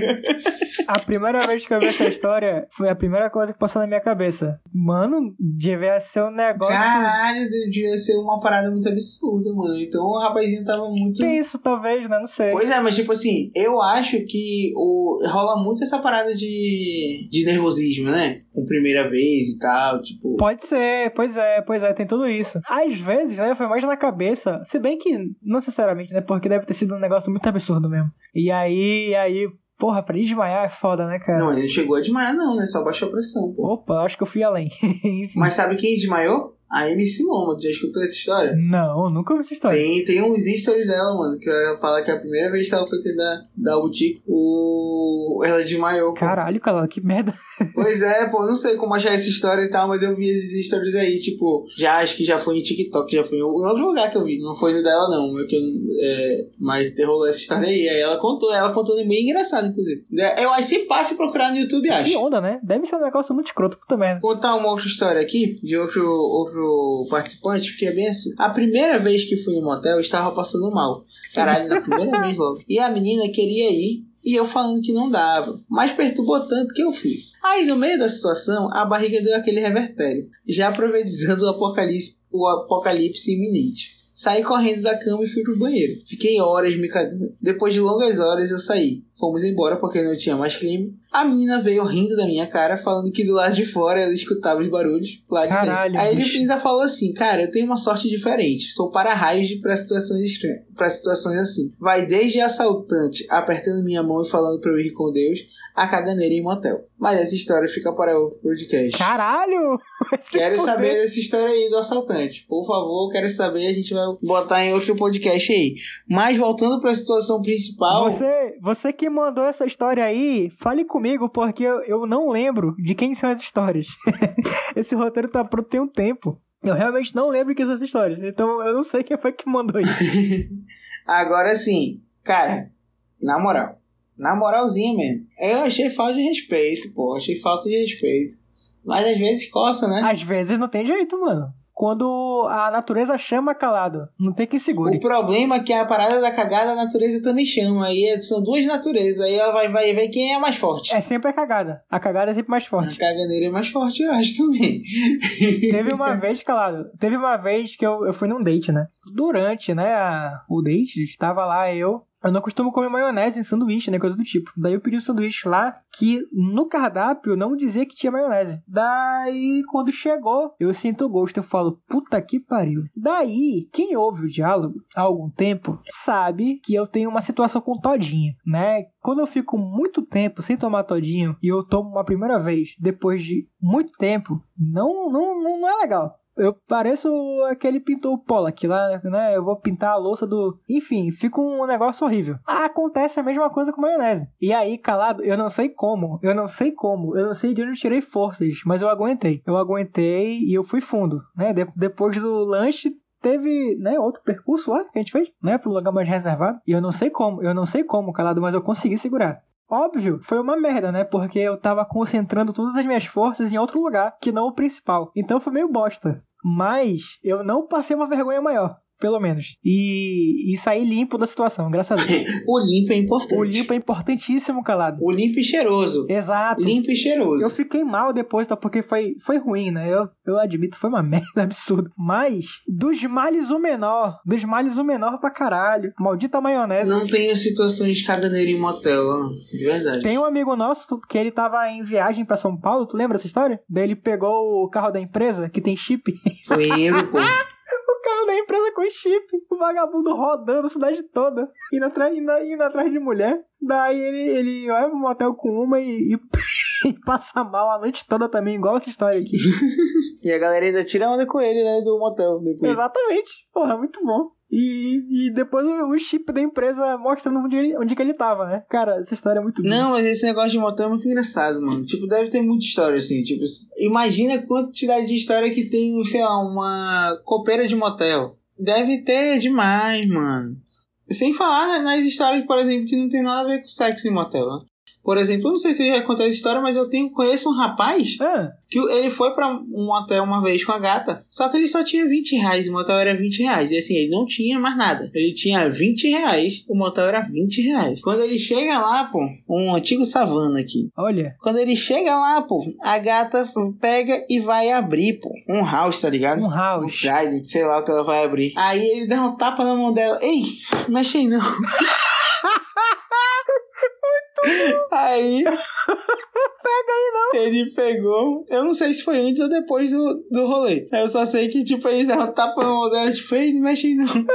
B: A primeira vez que eu vi essa história foi a primeira coisa que passou na minha cabeça. Mano, devia ser um negócio.
C: Caralho, devia ser uma parada muito absurda, mano. Então o rapazinho tava muito.
B: Que isso, talvez, né? Não sei.
C: Pois é, mas tipo assim, eu acho que o... rola muito essa parada de, de nervosismo, né? Com primeira vez e tal, tipo.
B: Pode ser, pois é, pois é, tem tudo isso. Às vezes, né, foi mais na cabeça, se bem que, não sinceramente, né? Porque deve ter sido um negócio muito absurdo mesmo. E aí, aí, Porra, pra desmaiar é foda, né, cara?
C: Não, ele não chegou a desmaiar, não, né? Só baixou a pressão, pô.
B: Opa, acho que eu fui além. (laughs)
C: Mas sabe quem desmaiou? A MC Loma, já escutou essa história?
B: Não, nunca ouvi essa história.
C: Tem, tem uns stories dela, mano, que ela fala que a primeira vez que ela foi tentar dar boutique, o... ela desmaiou.
B: Caralho, cara, que merda.
C: Pois é, (laughs) pô, não sei como achar essa história e tal, mas eu vi esses stories aí, tipo, já acho que já foi em TikTok, já foi em outro lugar que eu vi. Não foi no dela, não, mas, que, é, mas rolou essa história aí. Aí ela contou, ela contou bem engraçado, inclusive. Eu acho que se passa e procurar no YouTube, acho.
B: Que onda, né? Deve ser um negócio muito escroto, puta merda.
C: Vou contar uma outra história aqui, de outro, outro participante, porque é bem assim. A primeira vez que fui no motel, eu estava passando mal. Caralho, na primeira (laughs) vez logo. E a menina queria ir, e eu falando que não dava. Mas perturbou tanto que eu fui. Aí, no meio da situação, a barriga deu aquele revertério, já profetizando o apocalipse, o apocalipse iminente. Saí correndo da cama e fui pro banheiro. Fiquei horas me cagando. Depois de longas horas eu saí. Fomos embora porque não tinha mais crime. A menina veio rindo da minha cara, falando que do lado de fora ela escutava os barulhos lá de
B: Caralho,
C: dentro. Aí ele ainda falou assim: Cara, eu tenho uma sorte diferente. Sou para-raios de- pra situações estranhas, para situações assim. Vai desde assaltante apertando minha mão e falando pra eu ir com Deus, a caganeira em motel. Mas essa história fica para outro podcast.
B: Caralho! (laughs)
C: Quero saber dessa história aí do assaltante. Por favor, quero saber. A gente vai botar em outro podcast aí. Mas voltando para a situação principal.
B: Você, você que mandou essa história aí, fale comigo, porque eu, eu não lembro de quem são as histórias. (laughs) Esse roteiro tá pronto tem um tempo. Eu realmente não lembro quem são as histórias, então eu não sei quem foi que mandou isso. (laughs)
C: Agora sim, cara, na moral. Na moralzinha mesmo. Eu achei falta de respeito, pô. Achei falta de respeito. Mas às vezes coça, né?
B: Às vezes não tem jeito, mano. Quando a natureza chama calado, não tem quem segure.
C: O problema é que a parada da cagada a natureza também chama. Aí é- são duas naturezas. Aí ela vai, vai ver quem é mais forte.
B: É sempre a cagada. A cagada é sempre mais
C: A
B: forte.
C: caganeira é mais forte, eu acho também. (laughs)
B: Teve uma vez, calado, teve uma vez que eu, eu fui num date, né? Durante, né, a- o date, estava lá eu. Eu não costumo comer maionese em sanduíche, né? Coisa do tipo. Daí eu pedi um sanduíche lá que no cardápio não dizia que tinha maionese. Daí, quando chegou, eu sinto gosto. Eu falo, puta que pariu. Daí, quem ouve o diálogo há algum tempo sabe que eu tenho uma situação com todinho, né? Quando eu fico muito tempo sem tomar todinho e eu tomo uma primeira vez depois de muito tempo, não, não não é legal. Eu pareço aquele pintor Pollack lá, né? Eu vou pintar a louça do. Enfim, fica um negócio horrível. Acontece a mesma coisa com maionese. E aí, calado, eu não sei como. Eu não sei como. Eu não sei de onde eu tirei forças, mas eu aguentei. Eu aguentei e eu fui fundo, né? De- depois do lanche, teve, né, outro percurso lá que a gente fez, né, pro lugar mais reservado. E eu não sei como, eu não sei como, calado, mas eu consegui segurar. Óbvio, foi uma merda, né? Porque eu tava concentrando todas as minhas forças em outro lugar, que não o principal. Então foi meio bosta. Mas eu não passei uma vergonha maior, pelo menos. E, e saí limpo da situação, graças a Deus. (laughs)
C: O limpo é importante.
B: o limpo é importantíssimo, calado.
C: O limpo e cheiroso.
B: Exato.
C: Limpo e cheiroso.
B: Eu fiquei mal depois, tá? Porque foi, foi ruim, né? Eu, eu admito, foi uma (laughs) merda absurda. Mas, dos males o menor. Dos males o menor pra caralho. Maldita maionese.
C: Não tenho situações de caganeira em motel. De verdade.
B: Tem um amigo nosso que ele tava em viagem pra São Paulo, tu lembra essa história? Daí ele pegou o carro da empresa, que tem chip. (laughs)
C: Lembro, pô.
B: O carro da empresa com chip. O vagabundo rodando a cidade toda. Indo atrás, indo, indo atrás de mulher. Daí ele, ele vai pro motel com uma e, e, (laughs) e passa mal a noite toda também, igual essa história aqui. (laughs)
C: E a galera ainda tira onda com ele, né? Do motel depois.
B: Exatamente. Porra, muito bom. E, e depois o, chip da empresa mostrando onde, ele- onde que ele tava, né? Cara, essa história é muito boa.
C: Não, mas esse negócio de motel é muito engraçado, mano. Tipo, deve ter muita história, assim. Tipo, imagina a quantidade de história que tem, sei lá, uma copeira de motel. Deve ter demais, mano. Sem falar nas histórias, por exemplo, que não tem nada a ver com sexo em motel, né? Por exemplo, eu não sei se eu já contei essa história, mas eu tenho, conheço um rapaz
B: Ah,
C: que ele foi pra um motel uma vez com a gata, só que ele só tinha 20 reais, o motel era 20 reais. E assim, ele não tinha mais nada. Ele tinha 20 reais, o motel era 20 reais. Quando ele chega lá, pô, um antigo savana aqui.
B: olha.
C: Quando ele chega lá, pô, a gata pega e vai abrir, pô, um house, tá ligado?
B: Um
C: Um
B: house.
C: Trident, sei lá o que ela vai abrir. Aí ele dá um tapa na mão dela. Ei, mexe aí não. (laughs) Aí. Pega aí não. Ele pegou. Eu não sei se foi antes ou depois do, do rolê. Eu só sei que, tipo, ele dá um tapa mão dela, tipo, ei, não mexe aí não. (laughs)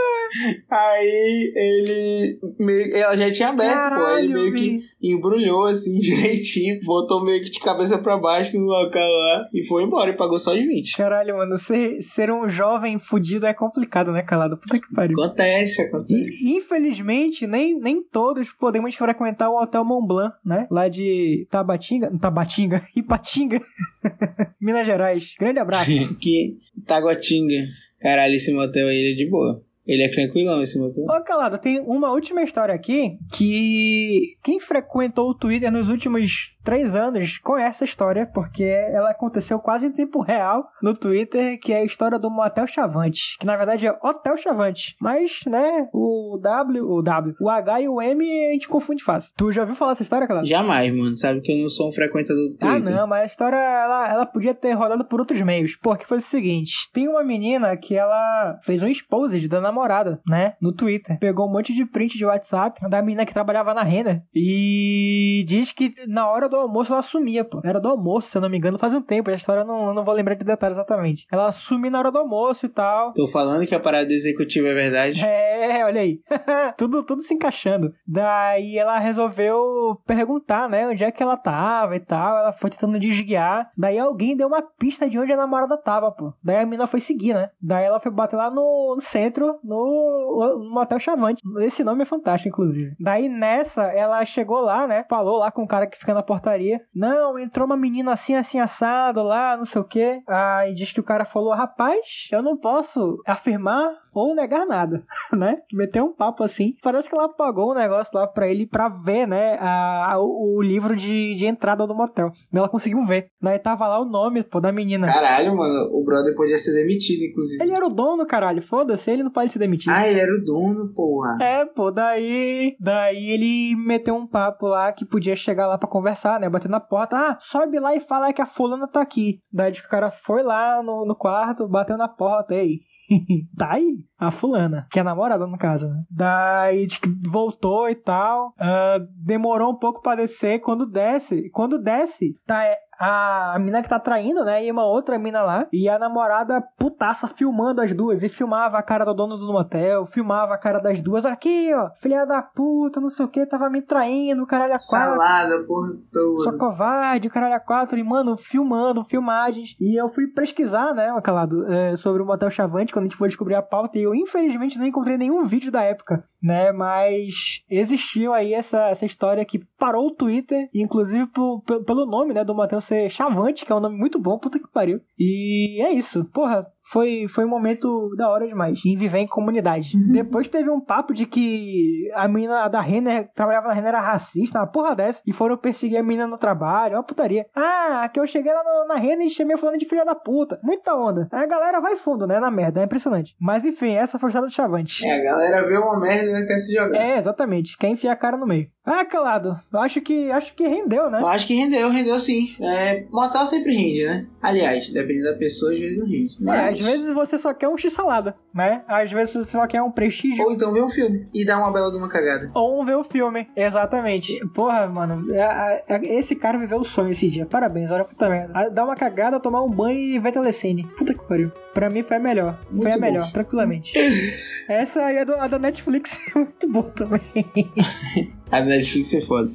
C: Aí ele. Meio, ela já tinha aberto, pô. Aí ele
B: Caralho,
C: meio que
B: Vi.
C: embrulhou assim (laughs) direitinho. Botou meio que de cabeça pra baixo no local lá. E foi embora e pagou só de 20.
B: Caralho, mano, ser, ser um jovem fudido é complicado, né, calado? Puta que pariu.
C: Acontece, acontece.
B: E, infelizmente, nem, nem todos podemos frequentar o Hotel Mont Blanc, né? Lá de Tabatinga. Tabatinga? (laughs) Ipatinga. (laughs) Minas Gerais. Grande abraço. (laughs)
C: que Taguatinga. Caralho, esse motel aí é de boa. Ele é tranquilão, esse motel.
B: Ô, Calado, tem uma última história aqui que quem frequentou o Twitter nos últimos três anos conhece a história, porque ela aconteceu quase em tempo real no Twitter, que é a história do Motel Chavante, que na verdade é Hotel Chavante, mas, né, o W, o W, o H e o M a gente confunde fácil. Tu já ouviu falar essa história, Calado?
C: Jamais, mano. Sabe que eu não sou um frequentador do
B: Ah,
C: Twitter.
B: não, mas a história ela, ela podia ter rodado por outros meios. Porque foi o seguinte: tem uma menina que ela fez um exposed da namorada, né? No Twitter. Pegou um monte de print de WhatsApp da menina que trabalhava na Renner. E diz que na hora do almoço ela sumia, pô. Era do almoço, se eu não me engano, faz um tempo. A história eu não, não vou lembrar de detalhes exatamente. Ela sumiu na hora do almoço e tal.
C: Tô falando que a parada executiva é verdade. (laughs)
B: É, olha aí. (laughs) tudo, tudo se encaixando. Daí ela resolveu perguntar, né, onde é que ela tava e tal. Ela foi tentando desguiar. Daí alguém deu uma pista de onde a namorada tava, pô. Daí a menina foi seguir, né? Daí ela foi bater lá no, no centro, no, no Motel Chavante. Esse nome é fantástico, inclusive. Daí nessa, ela chegou lá, né? Falou lá com o cara que fica na portaria. Não, entrou uma menina assim, assim, assado lá, não sei o quê. Aí diz que o cara falou: rapaz, eu não posso afirmar ou negar nada, (laughs) né? Meteu um papo assim. Parece que ela pagou um negócio lá pra ele pra ver, né? A, a o, o livro de, de entrada do motel. Ela conseguiu ver. Daí tava lá o nome, pô, da menina.
C: Caralho, mano, o brother podia ser demitido, inclusive.
B: Ele era o dono, caralho. Foda-se, ele não pode ser demitido.
C: Ah, ele era o dono, porra.
B: É, pô, daí. Daí ele meteu um papo lá que podia chegar lá pra conversar, né? Bater na porta. Ah, sobe lá e fala que a fulana tá aqui. Daí o cara foi lá no, no quarto, bateu na porta, ei. (laughs) tá aí a fulana, que é a namorada no caso, né? Daí voltou e tal. Uh, demorou um pouco pra descer. Quando desce, quando desce, tá a, a mina que tá traindo, né? E uma outra mina lá. E a namorada putaça filmando as duas. E filmava a cara do dono do motel, filmava a cara das duas. Aqui, ó, filha da puta, não sei o que, tava me traindo, caralho a quatro.
C: Salada, porra toda.
B: Só covarde, caralho a quatro. E, mano, filmando, filmagens. E eu fui pesquisar, né, Calado, é, sobre o Motel Chavante, quando a gente foi descobrir a pauta. E eu, infelizmente, não encontrei nenhum vídeo da época, né? Mas existiu aí essa, essa história que parou o Twitter, inclusive por, pelo nome, né, do motel ser Chavante, que é um nome muito bom, puta que pariu. E é isso. Porra, foi, foi um momento da hora demais. em viver em comunidade. Uhum. Depois teve um papo de que a menina da Renner trabalhava na Renner era racista, uma porra dessa, e foram perseguir a menina no trabalho, uma putaria. Ah, que eu cheguei lá no, na Renner e chamei falando de filha da puta. Muita onda. Aí a galera vai fundo, né, na merda, é impressionante. Mas enfim, essa foi a do Chavante.
C: É, a galera vê uma merda e quer se jogar.
B: É, exatamente. Quer enfiar a cara no meio. Ah, calado. Acho que acho que rendeu, né?
C: Eu acho que rendeu, rendeu sim. É, mortal sempre rende, né? Aliás, dependendo da pessoa, às vezes não rende.
B: Mas... É, às vezes você só quer um x-salada, né? Às vezes você só quer um prestígio.
C: Ou então ver um filme e dar uma bela de uma cagada.
B: Ou ver o um filme, exatamente. Porra, mano, é, é, esse cara viveu o sonho esse dia. Parabéns, olha puta merda. Dar uma cagada, tomar um banho e ver telecine. Puta que pariu. Pra mim foi a melhor. Muito foi a melhor, bom. tranquilamente. (laughs) Essa aí é do, a da Netflix (laughs) muito boa também. (laughs)
C: a da Netflix é foda.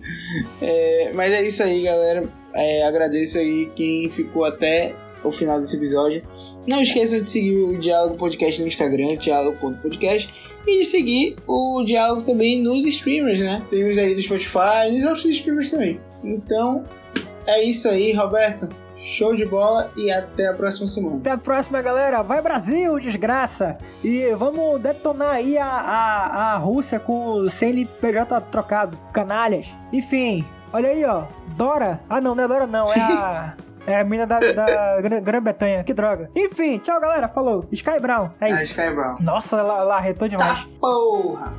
C: É, mas é isso aí, galera. É, agradeço aí quem ficou até o final desse episódio. Não esqueçam de seguir o Diálogo Podcast no Instagram, diálogo.podcast, e de seguir o Diálogo também nos streamers, né? Temos aí do Spotify e nos outros streamers também. Então, é isso aí, Roberto. Show de bola e até a próxima semana.
B: Até a próxima, galera. Vai Brasil, desgraça! E vamos detonar aí a, a, a Rússia com o CNPJ trocado. Canalhas. Enfim, olha aí, ó. Dora. Ah, não, não é Dora, não. É a. (laughs) É a mina da, da Grã-Bretanha. Que droga. Enfim, tchau, galera. Falou. Sky Brown. É,
C: é. Sky Brown.
B: Nossa, ela, ela arretou demais.
C: Tá porra!